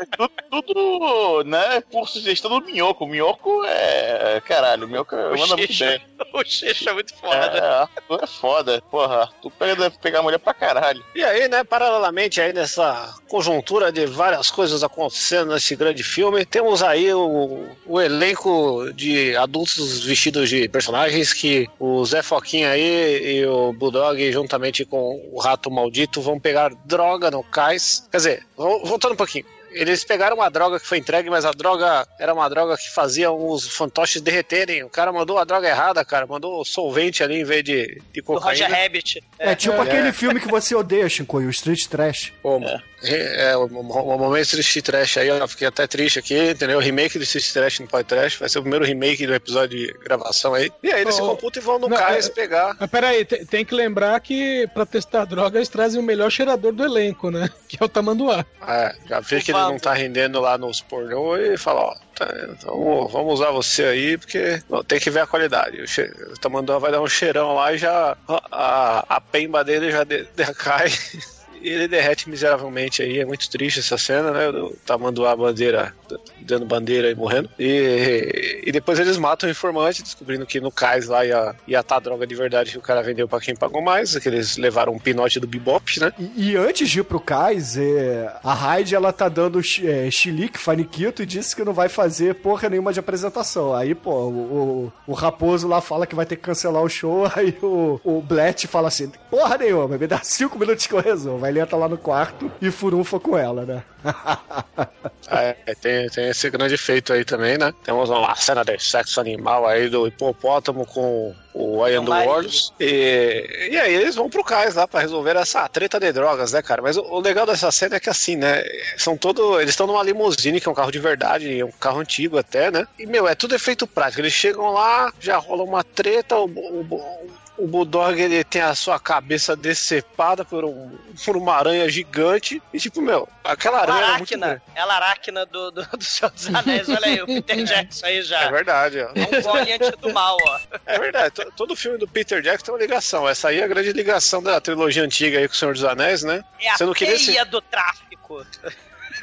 tudo, tudo, né? Por sugestão do Minhoco. O Minhoco é. Caralho, o Minhoco O manda muito bem. O Xixa é muito foda. É, Arthur é foda. Porra, Arthur pega, deve pegar mulher pra caralho. E aí, né, paralelamente aí nessa conjuntura de várias coisas acontecendo nesse grande filme, temos aí o, o elenco de adultos vestidos de personagens que o Zé Foquinha aí e o Bulldog, juntamente com o Rato Maldito, vão pegar droga no cais. Quer dizer, vol- voltando um pouquinho. Eles pegaram uma droga que foi entregue, mas a droga era uma droga que fazia os fantoches derreterem. O cara mandou a droga errada, cara. Mandou solvente ali em vez de, de Do Roger cocaína. Rabbit. É, tipo É. aquele filme que você odeia, Shinkoi, o Street Trash. Pô, mano. É, o, o, momento Street Trash aí, ó, fiquei até triste aqui, entendeu? O remake do Street Trash no Pod Trash, vai ser o primeiro remake do episódio de gravação aí. E aí eles se Oh, computam e vão no não, cais é- pegar. Mas peraí, tem, tem que lembrar que pra testar droga eles trazem o melhor cheirador do elenco, né? Que é o Tamanduá. É, já vê que ele não tá rendendo lá nos pornô e fala, ó, tá, então vamos usar você aí, porque tem que ver a qualidade. O, che... o Tamanduá vai dar um cheirão lá e já a, a, a pemba dele já de- decai. E ele derrete miseravelmente aí, é muito triste essa cena, né? O Tamanduá bandeira, dando bandeira e morrendo. E, e depois eles matam o informante, descobrindo que no cais lá ia ia estar a droga de verdade que o cara vendeu pra quem pagou mais, que eles levaram um pinote do Bebop, né? E, e antes de ir pro cais, é, a Raid ela tá dando é, chilique, faniquito e disse que não vai fazer porra nenhuma de apresentação. Aí, pô, o, o, o Raposo lá fala que vai ter que cancelar o show, aí o, o Blatt fala assim, porra nenhuma, me dá cinco minutos que eu resolvo. Ele entra lá no quarto e furunfa com ela, né? É, tem, tem esse grande feito aí também, né? Temos uma cena de sexo animal aí do hipopótamo com o Ian do. Warriors. E, e aí eles vão pro cais lá pra resolver essa treta de drogas, né, cara? Mas o, o legal dessa cena é que assim, né? São todo. Eles estão numa limusine, que é um carro de verdade, é um carro antigo até, né? E, meu, é tudo efeito prático. Eles chegam lá, já rola uma treta, o, o, o Bulldog ele tem a sua cabeça decepada por, um, por uma aranha gigante. E tipo, meu, aquela Ela aranha. era muito aracna. Ela aracna do, do, do Senhor dos Anéis. Olha aí, o Peter Jackson aí já. É verdade, ó. É um goliante do mal, ó. É verdade, to- todo filme do Peter Jackson tem uma ligação. Essa aí é a grande ligação da trilogia antiga aí com o Senhor dos Anéis, né? É a Você não queria se- teia do tráfico.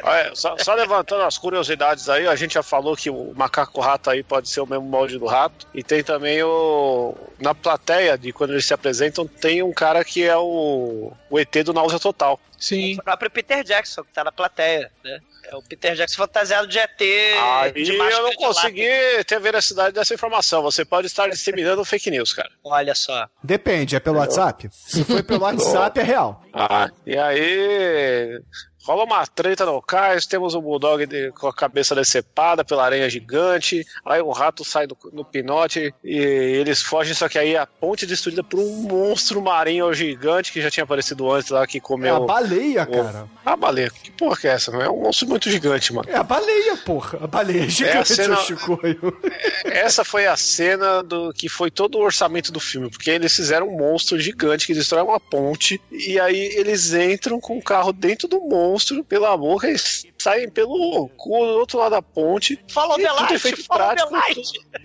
Olha, só, só levantando as curiosidades aí, a gente já falou que o macaco rato aí pode ser o mesmo molde do rato. E tem também o. Na plateia, de quando eles se apresentam, tem um cara que é o, o ET do Náusea Total. Sim. O próprio Peter Jackson, que tá na plateia, né? É o Peter Jackson fantasiado de ET. Aí de eu não de consegui ter a veracidade dessa informação. Você pode estar disseminando fake news, cara. Olha só. Depende, é pelo WhatsApp? Se foi pelo WhatsApp, é real. Ah, e aí. Rola uma treta no cais, temos o Bulldog de- com a cabeça decepada pela aranha gigante, aí o rato sai do, no pinote e eles fogem, só que aí a ponte é destruída por um monstro marinho gigante que já tinha aparecido antes lá, que É comeu... a baleia, o- cara. A baleia, que porra que é essa? Não é um monstro muito gigante, mano. É a baleia, porra. A baleia gigante, cena- o Chicoio. Essa foi a cena do que foi todo o orçamento do filme, porque eles fizeram um monstro gigante que destrói uma ponte, e aí eles entram com o carro dentro do monstro, pela boca, saem pelo cu do outro lado da ponte. Follow e the tudo light, efeito the prático.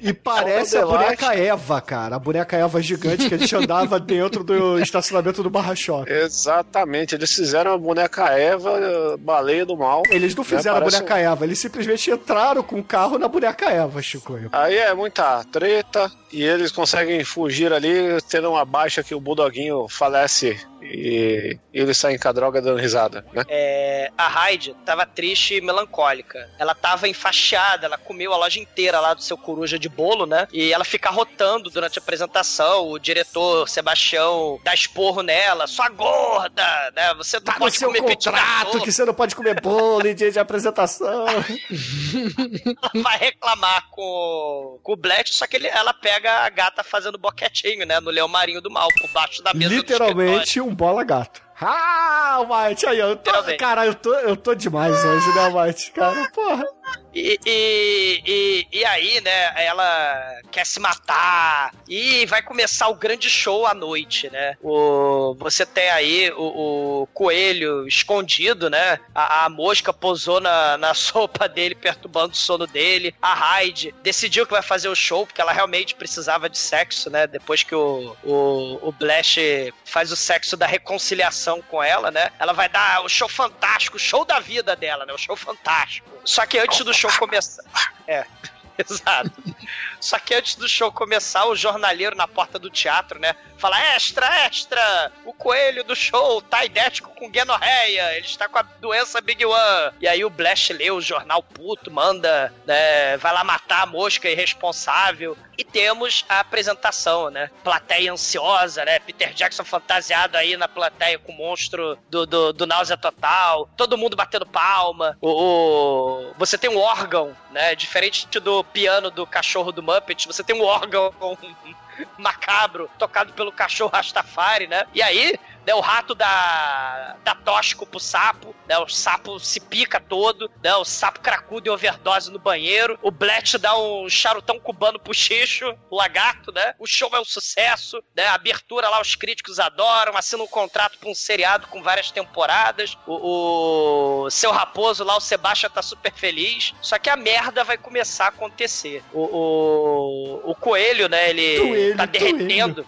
E parece a boneca Eva, cara. A boneca Eva gigante que a gente andava dentro do estacionamento do Barra Shopping. Exatamente, eles fizeram a boneca Eva, baleia do mal. Eles não né? fizeram a boneca Eva, eles simplesmente entraram com o carro na boneca Eva, Chicoio. Aí é muita treta e eles conseguem fugir ali, tendo uma baixa que o Bulldoguinho falece e eles saem com a droga dando risada, né? É, a Hyde tava triste e melancólica. Ela tava enfaixada, ela comeu a loja inteira lá do seu coruja de bolo, né? E ela fica rotando durante a apresentação. O diretor Sebastião dá esporro nela, sua gorda, né? Você não Tá pode seu comer contrato que você não pode comer bolo em dia de apresentação. Ela vai reclamar com, com o Bletch, só que ele- ela pega a gata fazendo boquetinho, né? No leão marinho do mal, por baixo da mesa do Literalmente um bola gato. Ah, Mate, aí, eu tô. Cara, eu tô, eu tô demais hoje, né, Mate? Cara, porra. E, e, e, e aí, né, ela quer se matar e vai começar o grande show à noite, né? O, você tem aí o, o coelho escondido, né? A, a mosca posou na, na sopa dele, perturbando o sono dele. A Hyde decidiu que vai fazer o show, porque ela realmente precisava de sexo, né? Depois que o, o, o Blash faz o sexo da reconciliação com ela, né? Ela vai dar o show fantástico, o show da vida dela, né? O show fantástico. Só que antes do show começar. É. Exato. Só que antes do show começar, o jornaleiro na porta do teatro, né? Fala: extra, extra! O coelho do show tá idético com gonorreia, ele está com a doença Big One. E aí o Blash lê o jornal puto, manda, né? Vai lá matar a mosca irresponsável. E temos a apresentação, né? Plateia ansiosa, né? Peter Jackson fantasiado aí na plateia com o monstro do, do, do Náusea Total. Todo mundo batendo palma. O, o- Você tem um órgão, né? Diferente do piano do cachorro do Muppet, você tem um órgão macabro tocado pelo cachorro Rastafari, né? E aí, né, o rato dá, dá tóxico pro sapo, né? O sapo se pica todo, né? O sapo cracudo e overdose no banheiro. O Bletch dá um charutão cubano pro xixo, o lagarto, né? O show é um sucesso, né? A abertura lá os críticos adoram, assinam um contrato pra um seriado com várias temporadas. O, o seu raposo lá, o Sebastian, tá super feliz. Só que a merda vai começar a acontecer. O, o, o coelho, né? Ele tá derretendo.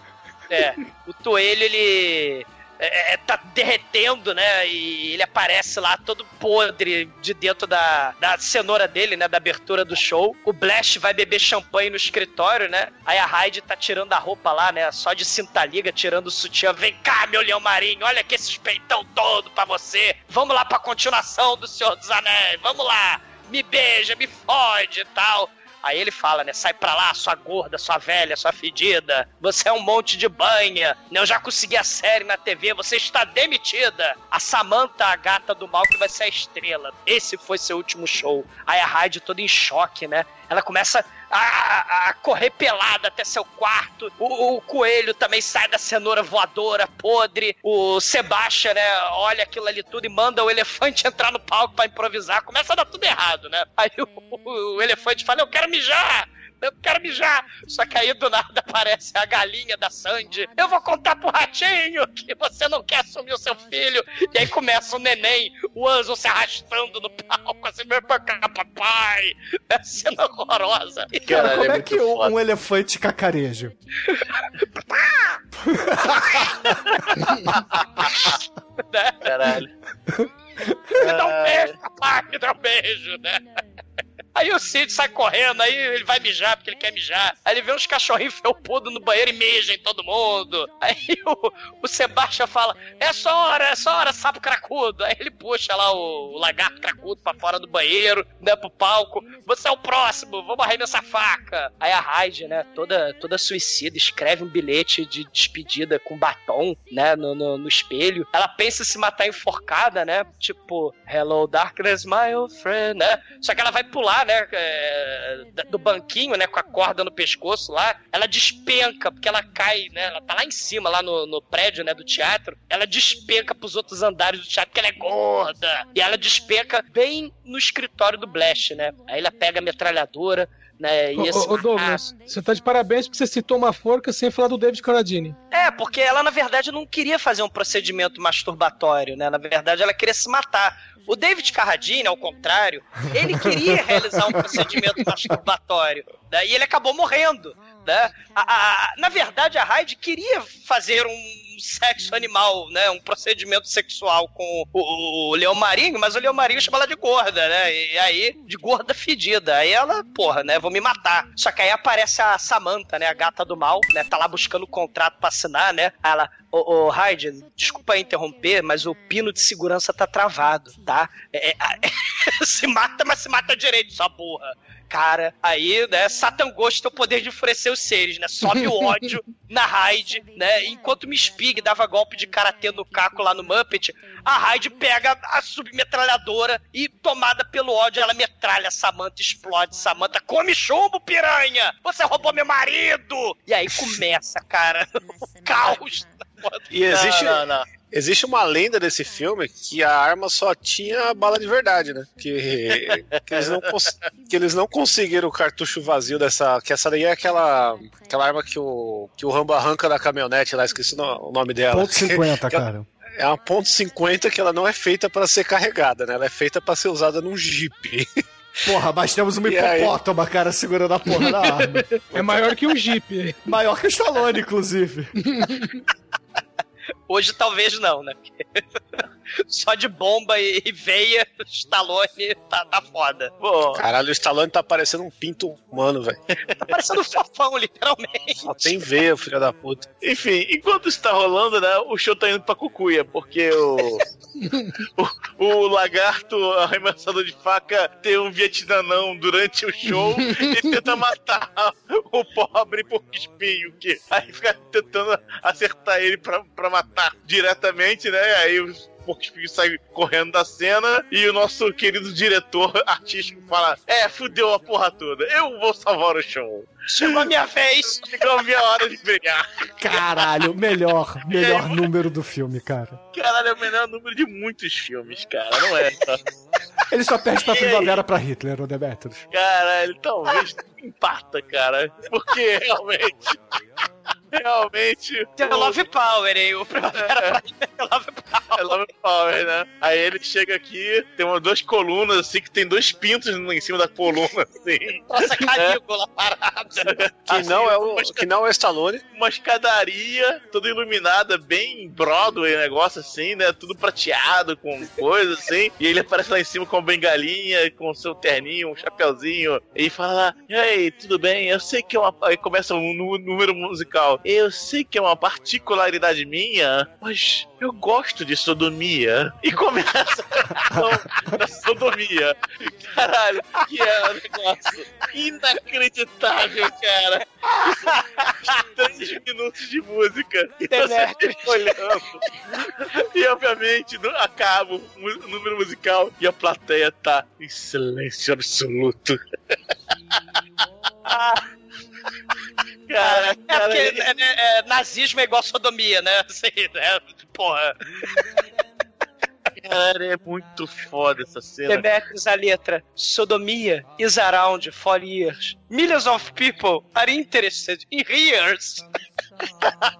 É, o toelho, ele. É, é, tá derretendo, né? E ele aparece lá todo podre de dentro da, da cenoura dele, né? Da abertura do show. O Blash vai beber champanhe no escritório, né? Aí a Hyde tá tirando a roupa lá, né? Só de cinta liga, tirando o sutiã. Vem cá, meu leão marinho, olha aqui esse peitão todo pra você. Vamos lá pra continuação do Senhor dos Anéis, vamos lá. Me beija, me fode e tal. Aí ele fala, né? Sai pra lá, sua gorda, sua velha, sua fedida. Você é um monte de banha. né, Eu já consegui a série na TV, você está demitida. A Samantha, a gata do mal, que vai ser a estrela. Esse foi seu último show. Aí a Hyde toda em choque, né? Ela começa a, a- correr pelada até seu quarto. O, o coelho também sai da cenoura voadora, podre. O Sebastian, né, olha aquilo ali tudo e manda o elefante entrar no palco pra improvisar. Começa a dar tudo errado, né? Aí o, o- o elefante fala: Eu quero mijar! Eu quero mijar! Só que aí do nada aparece a galinha da Sandy. Eu vou contar pro ratinho que você não quer assumir o seu filho. E aí começa o neném, o anjo se arrastando no palco, assim, meu papai. É cena horrorosa. E, Cara, Caralho, como é é, que um, foda. um elefante cacareja? né? Caralho. Me dá um beijo, papai, me dá um beijo, né? Aí o Cid sai correndo, aí ele vai mijar porque ele quer mijar. Aí ele vê uns cachorrinhos felpudos no banheiro e mija em todo mundo. Aí o, o Sebastião fala: É só hora, é só hora, sapo cracudo. Aí ele puxa lá o, o lagarto cracudo pra fora do banheiro, né, pro palco. Você é o próximo, vamos arremessar faca. Aí a Raid, né, toda, toda suicida, escreve um bilhete de despedida com batom, né, no, no, no espelho. Ela pensa em se matar enforcada, né? Tipo, Hello Darkness, my old friend, né? Só que ela vai pular, né, é, do banquinho, né, com a corda no pescoço lá. Ela despenca, porque ela cai, né? Ela tá lá em cima, lá no, no prédio, né, do teatro. Ela despenca pros outros andares do teatro, porque ela é gorda. E ela despenca bem no escritório do Blash, né? Aí ela pega a metralhadora, né, e Ô, esse ô, Douglas, você tá de parabéns porque você citou uma forca sem falar do David Carradine. É, porque ela, na verdade, não queria fazer um procedimento masturbatório, né? Na verdade, ela queria se matar. O David Carradine, ao contrário, ele queria realizar um procedimento masturbatório. Né? E ele acabou morrendo. Né? A- a- a- na verdade, a Hyde queria fazer um sexo animal, né? Um procedimento sexual com o, o Leão Marinho, mas o Leão Marinho chama ela de gorda, né? E aí, de gorda fedida. Aí ela, porra, né? Vou me matar. Só que aí aparece a Samantha, né? A gata do mal, né? Tá lá buscando o contrato pra assinar, né? Aí ela, ô, ô desculpa interromper, mas o pino de segurança tá travado, tá? É, é, se mata, mas se mata direito, sua porra. Cara, aí, né, Satan Ghost tem o poder de enfurecer os seres, né? Sobe o ódio na Hyde, né? Enquanto Miss Pig dava golpe de karatê no caco lá no Muppet, a Hyde pega a submetralhadora e, tomada pelo ódio, ela metralha Samantha, explode Samantha, come chumbo, piranha! Você roubou meu marido! E aí começa, cara, o caos. E existe, Não, não, não. Existe uma lenda desse filme que a arma só tinha bala de verdade, né? Que, que, eles, não que eles não conseguiram o cartucho vazio dessa. Que essa daí é aquela, aquela arma que o, que o Rambo arranca da caminhonete lá, esqueci o no- o nome dela. Ponto 50, Que ela- cara. É uma ponto .50 que ela não é feita para ser carregada, né? Ela é feita para ser usada num Jeep. Porra, mas temos uma E aí? hipopótama, cara, segurando a porra da arma. É maior que um Jeep. Maior que o Stallone, inclusive. Hoje talvez não, né? Só de bomba e, e veia, Stallone tá, tá foda. Pô, Caralho, o Stallone tá parecendo um pinto humano, velho. Tá parecendo um fofão, literalmente. Só tem veia, filho da puta. Enfim, enquanto isso tá rolando, né, o show tá indo pra cucuia, porque o, o, o lagarto arremessador de faca tem um vietnamão durante o show e tenta matar o pobre porco espinho, que aí fica tentando acertar ele pra, pra matar diretamente, né, aí os porco espinho sai correndo da cena e o nosso querido diretor artístico fala, é, fudeu a porra toda, eu vou salvar o show. Chegou a minha vez. Chegou a minha hora de brilhar. Caralho, melhor, melhor número do filme, cara. Caralho, é o menor número de muitos filmes, cara, não é? Tá? Ele só perde pra aí? primavera pra Hitler, o Demetrius. Caralho, talvez empata, cara. Porque realmente. Realmente. Tem o Love Power, hein? O Primavera mim é Love Power. É Love Power, né? Aí ele chega aqui, tem umas duas colunas, assim, que tem dois pintos em cima da coluna, assim. Nossa, Calígula parada. Que não é o que não é o Stallone. Uma escadaria toda iluminada, bem Broadway, negócio assim, né? Tudo prateado, com coisa assim. E ele aparece lá em cima com uma bengalinha, com seu terninho, um chapeuzinho. E fala: Ei, tudo bem? Eu sei que é uma. Aí começa um nú- número musical. Eu sei que é uma particularidade minha, mas eu gosto de sodomia. E começa a questão da sodomia. Caralho, que é um negócio inacreditável, cara. Três minutos de música. E você fica olhando. E obviamente acaba o número musical e a plateia tá em silêncio absoluto. Cara, É cara, porque é, é, é, nazismo é igual sodomia, né? Assim, né? Porra. cara, é muito foda essa cena. Demetrius, a letra. Sodomia is around for years. Millions of people are interested in ears.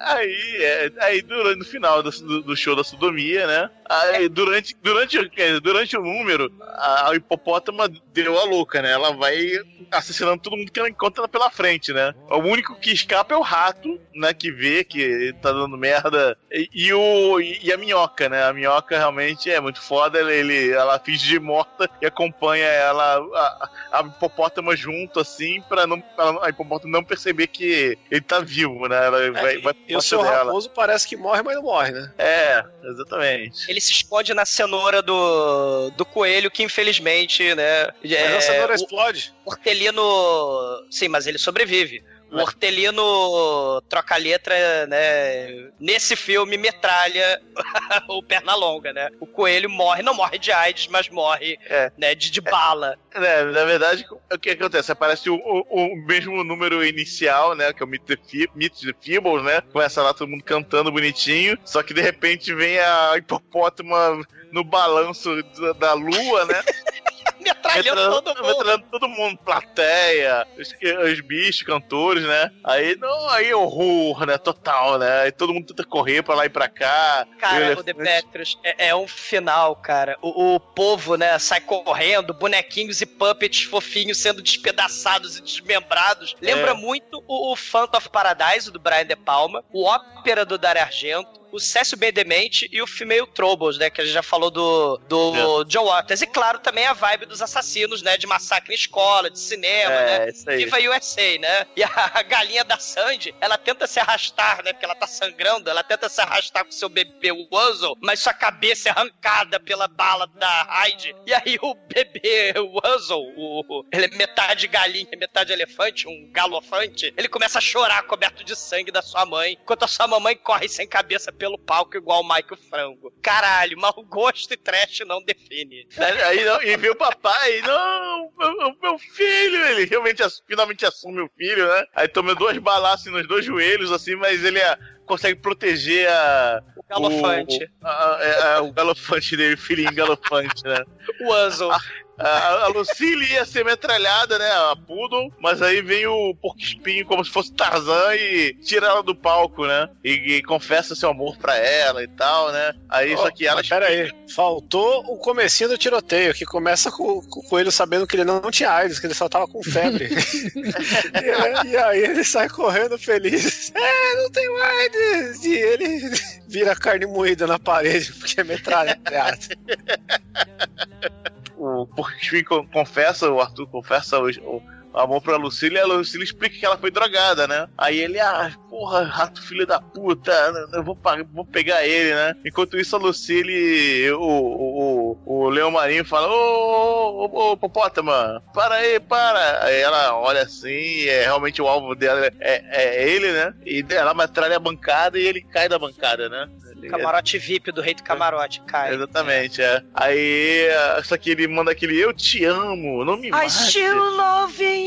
Aí, é, aí durante no final do, do- show da sodomia, né? Aí, durante, durante, durante o número, a, a hipopótama deu a louca, né? Ela vai assassinando todo mundo que ela encontra pela frente, né? O único que escapa é o rato, né? Que vê que tá dando merda. E, e o, e a minhoca, né? A minhoca realmente é muito foda. Ele, ele- ela finge de morta e acompanha ela, a, a hipopótama junto, assim, pra, não, pra a hipopótama não perceber que ele tá vivo, né? Ela vai, vai E o seu raposo parece que morre, mas não morre, né? É, exatamente. Ele se esconde na cenoura do, do coelho, que infelizmente, né? Mas é, a cenoura o- explode. O hortelino. Sim, mas ele sobrevive. O hortelino troca letra, né? Nesse filme, metralha o Pernalonga, né? O coelho morre, não morre de AIDS, mas morre É. né, de, de bala. É, na verdade, o que acontece? Aparece o, o- o mesmo número inicial, né? Que é o Meet the, Meet the Feebles, né? Começa lá todo mundo cantando bonitinho. Só que de repente vem a hipopótama no balanço da, da lua, né? Metralhando todo mundo. metralhando todo mundo, plateia, os, os bichos, cantores, né? Aí, não, aí horror, né? Total, né? Aí todo mundo tenta correr pra lá e pra cá. Cara, o elefante- Demetrius é, é um final, cara. O, o povo, né, sai correndo, bonequinhos e puppets fofinhos sendo despedaçados e desmembrados. Lembra É. muito o, o Phantom of Paradise, do Brian De Palma, o Ópera do Dario Argento, o Cécio B. Demente e o Female Troubles, né, que a gente já falou do, do John Waters. E claro, também a vibe dos assassinos, né, de massacre em escola, de cinema, É, né? isso aí. Viva USA, né? E a galinha da Sandy, ela tenta se arrastar, né? Porque ela tá sangrando, ela tenta se arrastar com seu bebê Wuzzle, mas sua cabeça é arrancada pela bala da Hyde. E aí o bebê Wuzzle, o, ele é metade galinha, metade elefante, um galofante, ele começa a chorar coberto de sangue da sua mãe, enquanto a sua mamãe corre sem cabeça pelo palco igual o Michael Frango. Caralho, mau gosto e trash não define. Aí, não- e vê o papai, não, meu, meu filho, ele realmente finalmente assume o filho, né? Aí toma duas balas assim, nos dois joelhos, assim, mas ele ah, consegue proteger a. O galofante. O, a- a- a- o galofante dele, o filhinho galofante, né? O Wuzzle. A, a Lucille ia ser metralhada, né? A Poodle, mas aí vem o porco espinho como se fosse Tarzan e tira ela do palco, né? E, e confessa seu amor pra ela e tal, né? Aí só que ela. Pera aí, faltou o comecinho do tiroteio, que começa com, com o coelho sabendo que ele não, não tinha AIDS, que ele só tava com febre. e, e aí ele sai correndo feliz. É, não tenho AIDS! E ele vira carne moída na parede, porque é metralhado. o con- confessa, o Arthur confessa o, o amor pra Lucille e a Lucille explica que ela foi drogada, né? Aí ele, ah, porra, rato filho da puta, eu vou, vou pegar ele, né? Enquanto isso, a Lucille, o, o, o, Leão Marinho fala, ô, ô, ô, Popótama, para aí, para. Aí ela olha assim, e é realmente o alvo dela é, é ele, né? E ela metralha a bancada e ele cai da bancada, né? Ele- Camarote VIP do Rei do Camarote, cai. Exatamente, é. Aí, é, só que ele manda aquele Eu te amo, não me I mate. still loving you.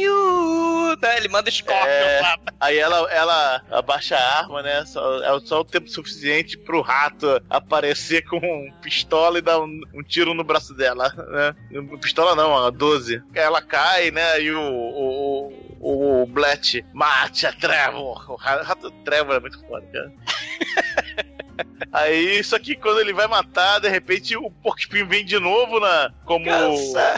Né? Ele manda Scorpion É. lá. Aí ela, ela abaixa a arma, né? Só, é só o tempo suficiente pro rato aparecer com um pistola e dar um, um tiro no braço dela, né? Pistola não, a 12. Ela cai, né? E o, o, o, o Blet mate a Trevor. O ra- rato Trevor é muito foda, cara. Aí, isso aqui, quando ele vai matar, de repente o porco espinho vem de novo na, como. Cansa.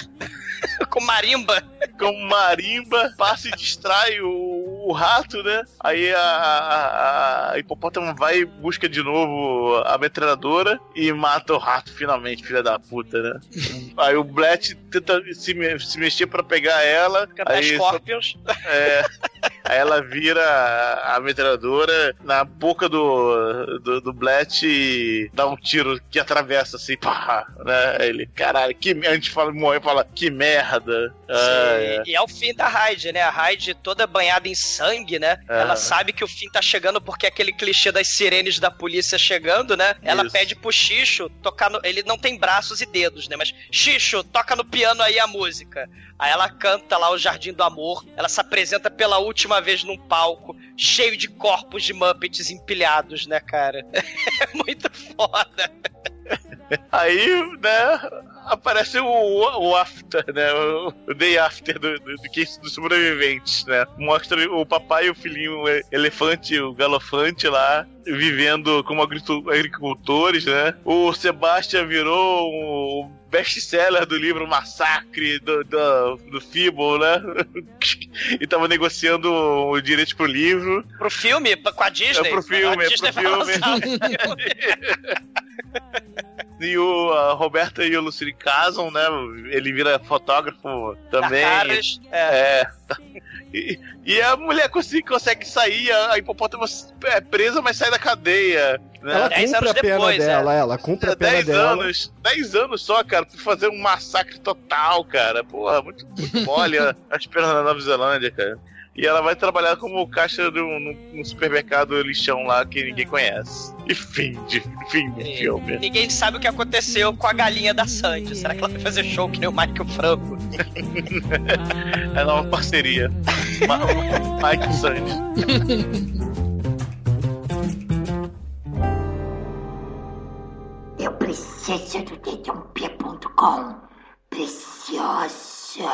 Com marimba. como marimba, passa e distrai o, o rato, né? Aí a, a, a hipopótamo vai e busca de novo a metralhadora e mata o rato finalmente, filha da puta, né? aí o Blet tenta se, se mexer pra pegar ela. Cantar Aí, só- Scorpions. é, aí ela vira a, metralhadora na boca do, do, do Blet e dá um tiro que atravessa assim, pá, né? Aí Ele, caralho, que a gente fala, morre e fala, que merda. Ah, Sim, é. E é o fim da Hyde, né? A Hyde toda banhada em sangue, né? É. Ela sabe que o fim tá chegando porque é aquele clichê das sirenes da polícia chegando, né? Ela Isso. pede pro Xixo tocar no... Ele não tem braços e dedos, né? Mas, Xixo, toca no piano aí a música. Aí ela canta lá o Jardim do Amor. Ela se apresenta pela última vez num palco cheio de corpos de Muppets empilhados, né, cara? É muito foda. Aí, né, aparece o, o after, né? O, o day after do, do, do case dos sobreviventes, né? Mostra o papai e o filhinho o elefante, o galofante lá, vivendo como agricultores, né? O Sebastian virou o best-seller do livro Massacre do, do, do Feeble, né? e tava negociando o direito pro livro. Pro filme, com a Disney. É pro filme, a é Disney pro filme. E o a Roberta e o Lucille casam, né? Ele vira fotógrafo também. Caras, É. E, e a mulher consegue, consegue sair, a, a hipopótamo é presa, mas sai da cadeia. Né? Ela cumpre a pena dela, ela cumpre a pena 10 dela. anos, 10 anos só, cara, pra fazer um massacre total, cara. Porra, muito, muito mole a- as penas na Nova Zelândia, cara. E ela vai trabalhar como caixa de um, num- num supermercado lixão lá que ninguém conhece. E fim, de, fim do filme. Ninguém sabe o que aconteceu com a galinha da Sandy. Será que ela vai fazer show que nem o Michael Franco? É a nova parceria. Mike e Sandy. Eu preciso do dedãop.com. Preciosa.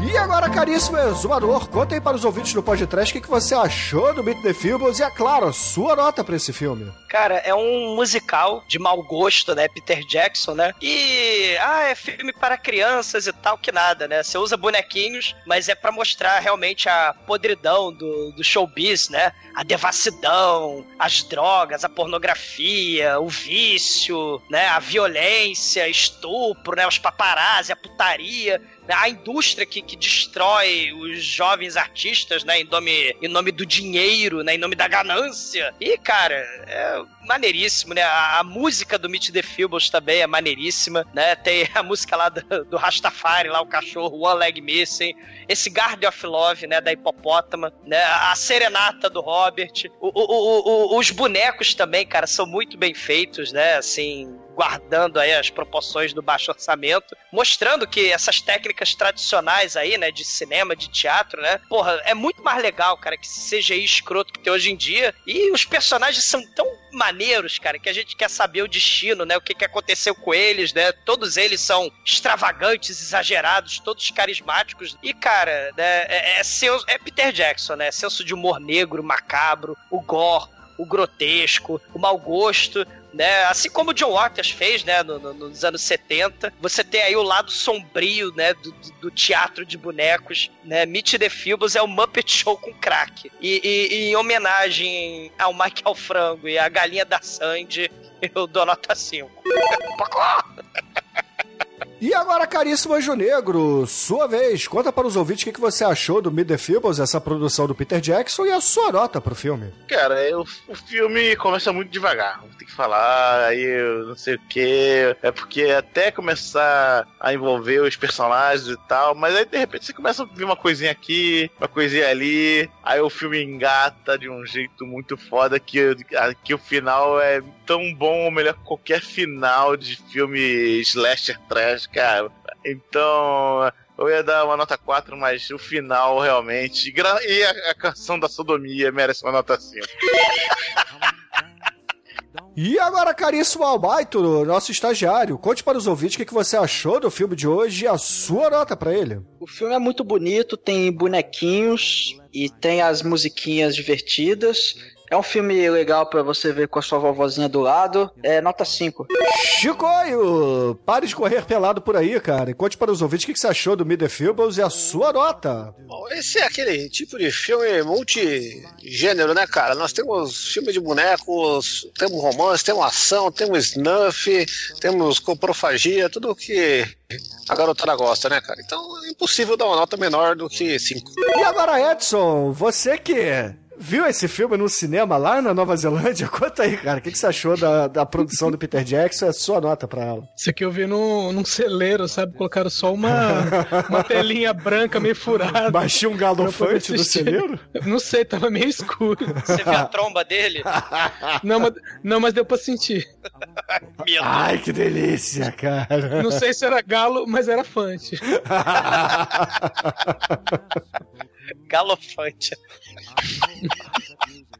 E agora, caríssimo exumador, conta aí para os ouvintes do podcast o que, que você achou do Beat the Feebles e, é claro, sua nota para esse filme. Cara, é um musical de mau gosto, né? Peter Jackson, né? E, ah, é filme para crianças e tal, que nada, né? Você usa bonequinhos, mas é pra mostrar realmente a podridão do, do showbiz, né? A devassidão, as drogas, a pornografia, o vício, né? A violência, estupro, né? Os paparazzi, a putaria a indústria que, que destrói os jovens artistas, né, em nome, em nome do dinheiro, né, em nome da ganância. E, cara, é maneiríssimo, né? A, a música do Meet the Feebles também é maneiríssima, né? Tem a música lá do, do Rastafari, lá o cachorro One Leg Missing, esse Garden of Love, né, da hipopótama, né? A serenata do Robert, o- o- o- os bonecos também, cara, são muito bem feitos, né? Assim, guardando aí as proporções do baixo orçamento, mostrando que essas técnicas tradicionais aí, né, de cinema, de teatro, né, porra, é muito mais legal, cara, que CGI escroto que tem hoje em dia, e os personagens são tão maneiros, cara, que a gente quer saber o destino, né, o que, que aconteceu com eles, né, todos eles são extravagantes, exagerados, todos carismáticos, e, cara, né, é, é, é Peter Jackson, né, senso de humor negro, macabro, o gore, o grotesco, o mau gosto, né? Assim como o John Waters fez, né, no- no- nos anos 70. Você tem aí o lado sombrio, né, do, do- teatro de bonecos, né? Meet the Feebles é o Muppet Show com crack. E, e- e em homenagem ao Michael Frango e à Galinha da Sandy, eu dou nota 5. E agora, caríssimo Anjo Negro, sua vez, conta para os ouvintes o que, você achou do Meet the Feebles, essa produção do Peter Jackson, e a sua nota pro filme. Cara, eu- o filme começa muito devagar. Tem que falar, aí eu não sei o que. É porque até começar a envolver os personagens e tal, mas aí de repente você começa a ver uma coisinha aqui, uma coisinha ali. Aí o filme engata de um jeito muito foda que, que o final é tão bom ou melhor que qualquer final de filme slasher trash, cara. Então. Eu ia dar uma nota 4, mas o final realmente. E a, a canção da sodomia merece uma nota 5. E agora, caríssimo Albaito, nosso estagiário, conte para os ouvintes o que, que você achou do filme de hoje e a sua nota para ele. O filme é muito bonito, tem bonequinhos e tem as musiquinhas divertidas. É um filme legal pra você ver com a sua vovozinha do lado. É nota 5. Chicoio, pare de correr pelado por aí, cara. E conte para os ouvintes o que, você achou do Feebles e a sua nota. Bom, esse é aquele tipo de filme multigênero, né, cara? Nós temos filme de bonecos, temos romance, temos ação, temos snuff, temos coprofagia, tudo que a garotada gosta, né, cara? Então é impossível dar uma nota menor do que 5. E agora, Edson, você que viu esse filme no cinema lá na Nova Zelândia, conta aí, cara, o que, que você achou da, da produção do Peter Jackson a sua nota pra ela. Isso aqui eu vi num, num celeiro, sabe? Colocaram só uma, uma telinha branca meio furada. Baixinho um galofante no celeiro? Não sei, tava meio escuro. Você vê a tromba dele? Não, mas, não, mas deu pra sentir. Ai, que delícia, cara. Não sei se era galo, mas era fante. Galofante.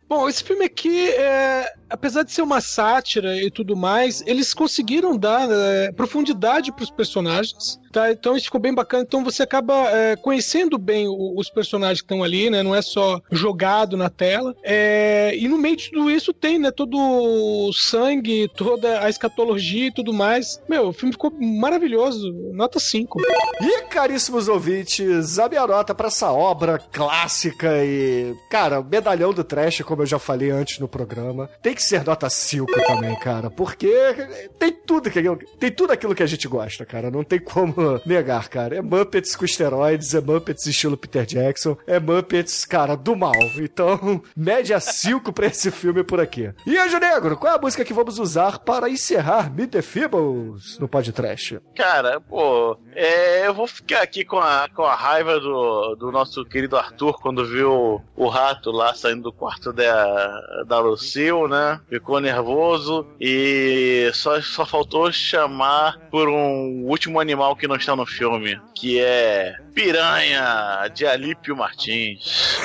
Bom, esse filme aqui é, apesar de ser uma sátira e tudo mais, eles conseguiram dar é, profundidade pros personagens. Tá, então isso ficou bem bacana. Então você acaba é, conhecendo bem o- os personagens que estão ali, né? Não é só jogado na tela. É, e no meio de tudo isso tem, né? Todo o sangue, toda a escatologia e tudo mais. Meu, o filme ficou maravilhoso. Nota 5. E, caríssimos ouvintes, a minha nota pra essa obra clássica e, cara, medalhão do trash, como eu já falei antes no programa, tem que ser nota 5 também, cara, porque tem tudo, que, tem tudo aquilo que a gente gosta, cara, não tem como negar, cara. É Muppets com esteroides, é Muppets estilo Peter Jackson, é Muppets, cara, do mal. Então, média 5 pra esse filme por aqui. E, Anjo Negro, qual é a música que vamos usar para encerrar Meet the Feebles no podcast? Cara, pô, é, eu vou ficar aqui com a, com a raiva do, do nosso querido Arthur quando viu o rato lá saindo do quarto da, da Lucille, né? Ficou nervoso e só, só faltou chamar por um último animal que não está no filme, que é Piranha, de Alípio Martins.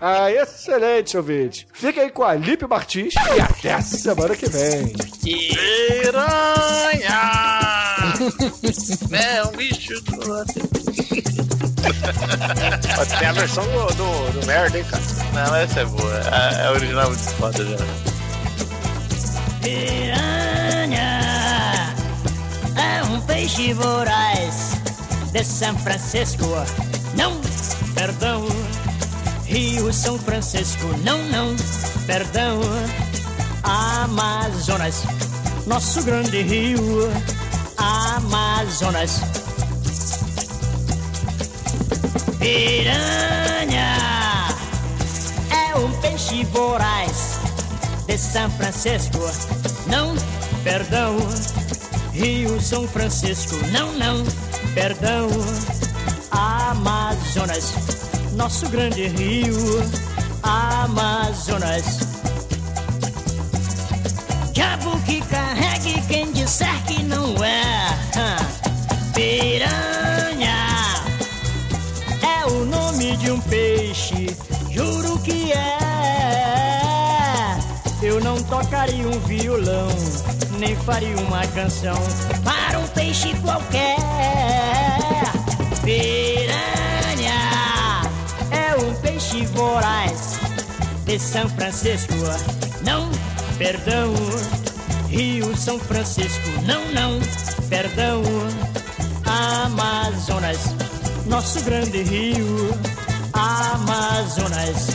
ah, excelente, ouvinte. Fica aí com a Lipe Martins e até a semana que vem. Piranha! É um bicho do... Tem a versão do, do, do merda, hein, cara? Não, essa é boa. A, a original é muito foda já. Piranha é um peixe voraz de São Francisco. Não, perdão. Rio São Francisco. Não, não, perdão. Amazonas, nosso grande rio. Amazonas. Piranha é um peixe voraz de São Francisco. Não, perdão. Rio São Francisco. Não, não, perdão. Amazonas, nosso grande rio. Amazonas. Diabo que carregue quem disser que não é. Piranha é o nome de um peixe, juro que é. Eu não tocaria um violão, nem faria uma canção para um peixe qualquer. Piranha é um peixe voraz de São Francisco. Não, perdão. Rio São Francisco. Não, não, perdão. Amazonas, nosso grande rio. Amazonas.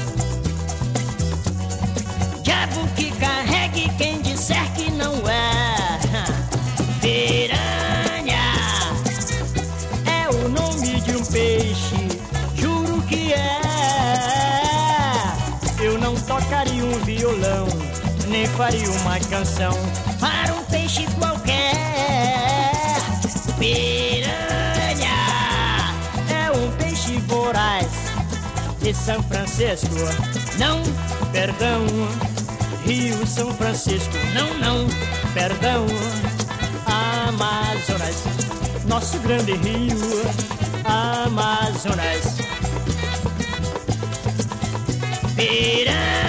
Faria uma canção para um peixe qualquer. Piranha é um peixe voraz de São Francisco. Não, perdão. Rio São Francisco. Não, não, perdão. Amazonas, nosso grande rio. Amazonas. Piranha.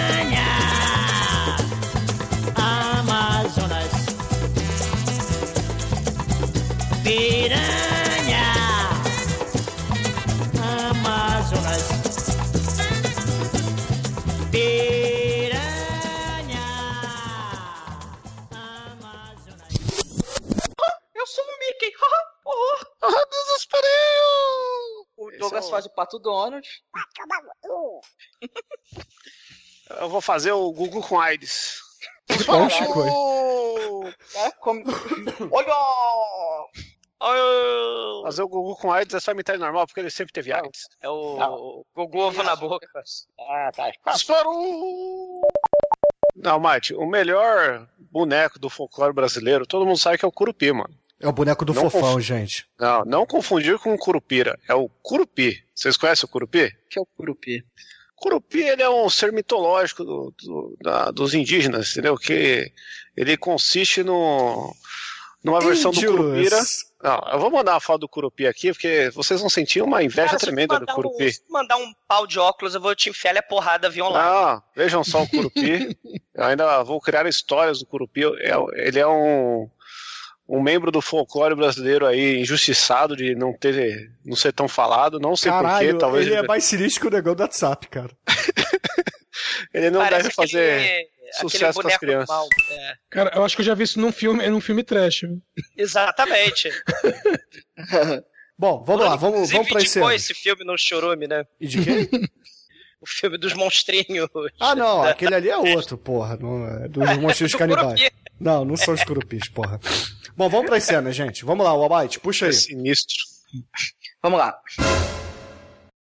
Donald. Eu vou fazer o Gugu com AIDS. Bom, Chico. É, como... Olha! Fazer o Gugu com AIDS é só imitar ele normal, porque ele sempre teve AIDS. É o Gugu ovo na boca. Ah, tá. Disparou! Não, Mate, o melhor boneco do folclore brasileiro, todo mundo sabe que é o Curupi, mano. É o boneco do Não fofão, conf- gente. Não, não confundir com o Curupira. É o Curupi. Vocês conhecem o Curupi? que é o Curupi? Curupi, ele é um ser mitológico do- do- da- dos indígenas, entendeu? Que ele consiste no, numa versão do. Curupira. Não, eu vou mandar uma foto do Curupi aqui, porque vocês vão sentir uma inveja Cara, tremenda do Curupi. Um, se mandar um pau de óculos, eu vou te enfiar a porrada via online. Ah, vejam só o Curupi. Eu ainda vou criar histórias do Curupi. Ele é um, um membro do folclore brasileiro aí, injustiçado de não ter, não ser tão falado. Não sei Caralho, porquê, talvez ele é mais sinistro que o negão do WhatsApp, cara. ele não Parece deve fazer aquele- sucesso com as crianças. mal. É, Cara, eu acho que eu já vi isso num filme, num filme trash. exatamente. Bom, vamos lá, vamos, vamos pra indicou esse. esse filme no Chorume, né? E de quem? O filme dos monstrinhos. Ah, não, aquele ali é outro, porra. Não, é dos monstros do canibais. Curupi. Não, não são os curupis, porra. Bom, vamos pra cenas, gente. Vamos lá, o Abate, puxa aí. É sinistro. Vamos lá.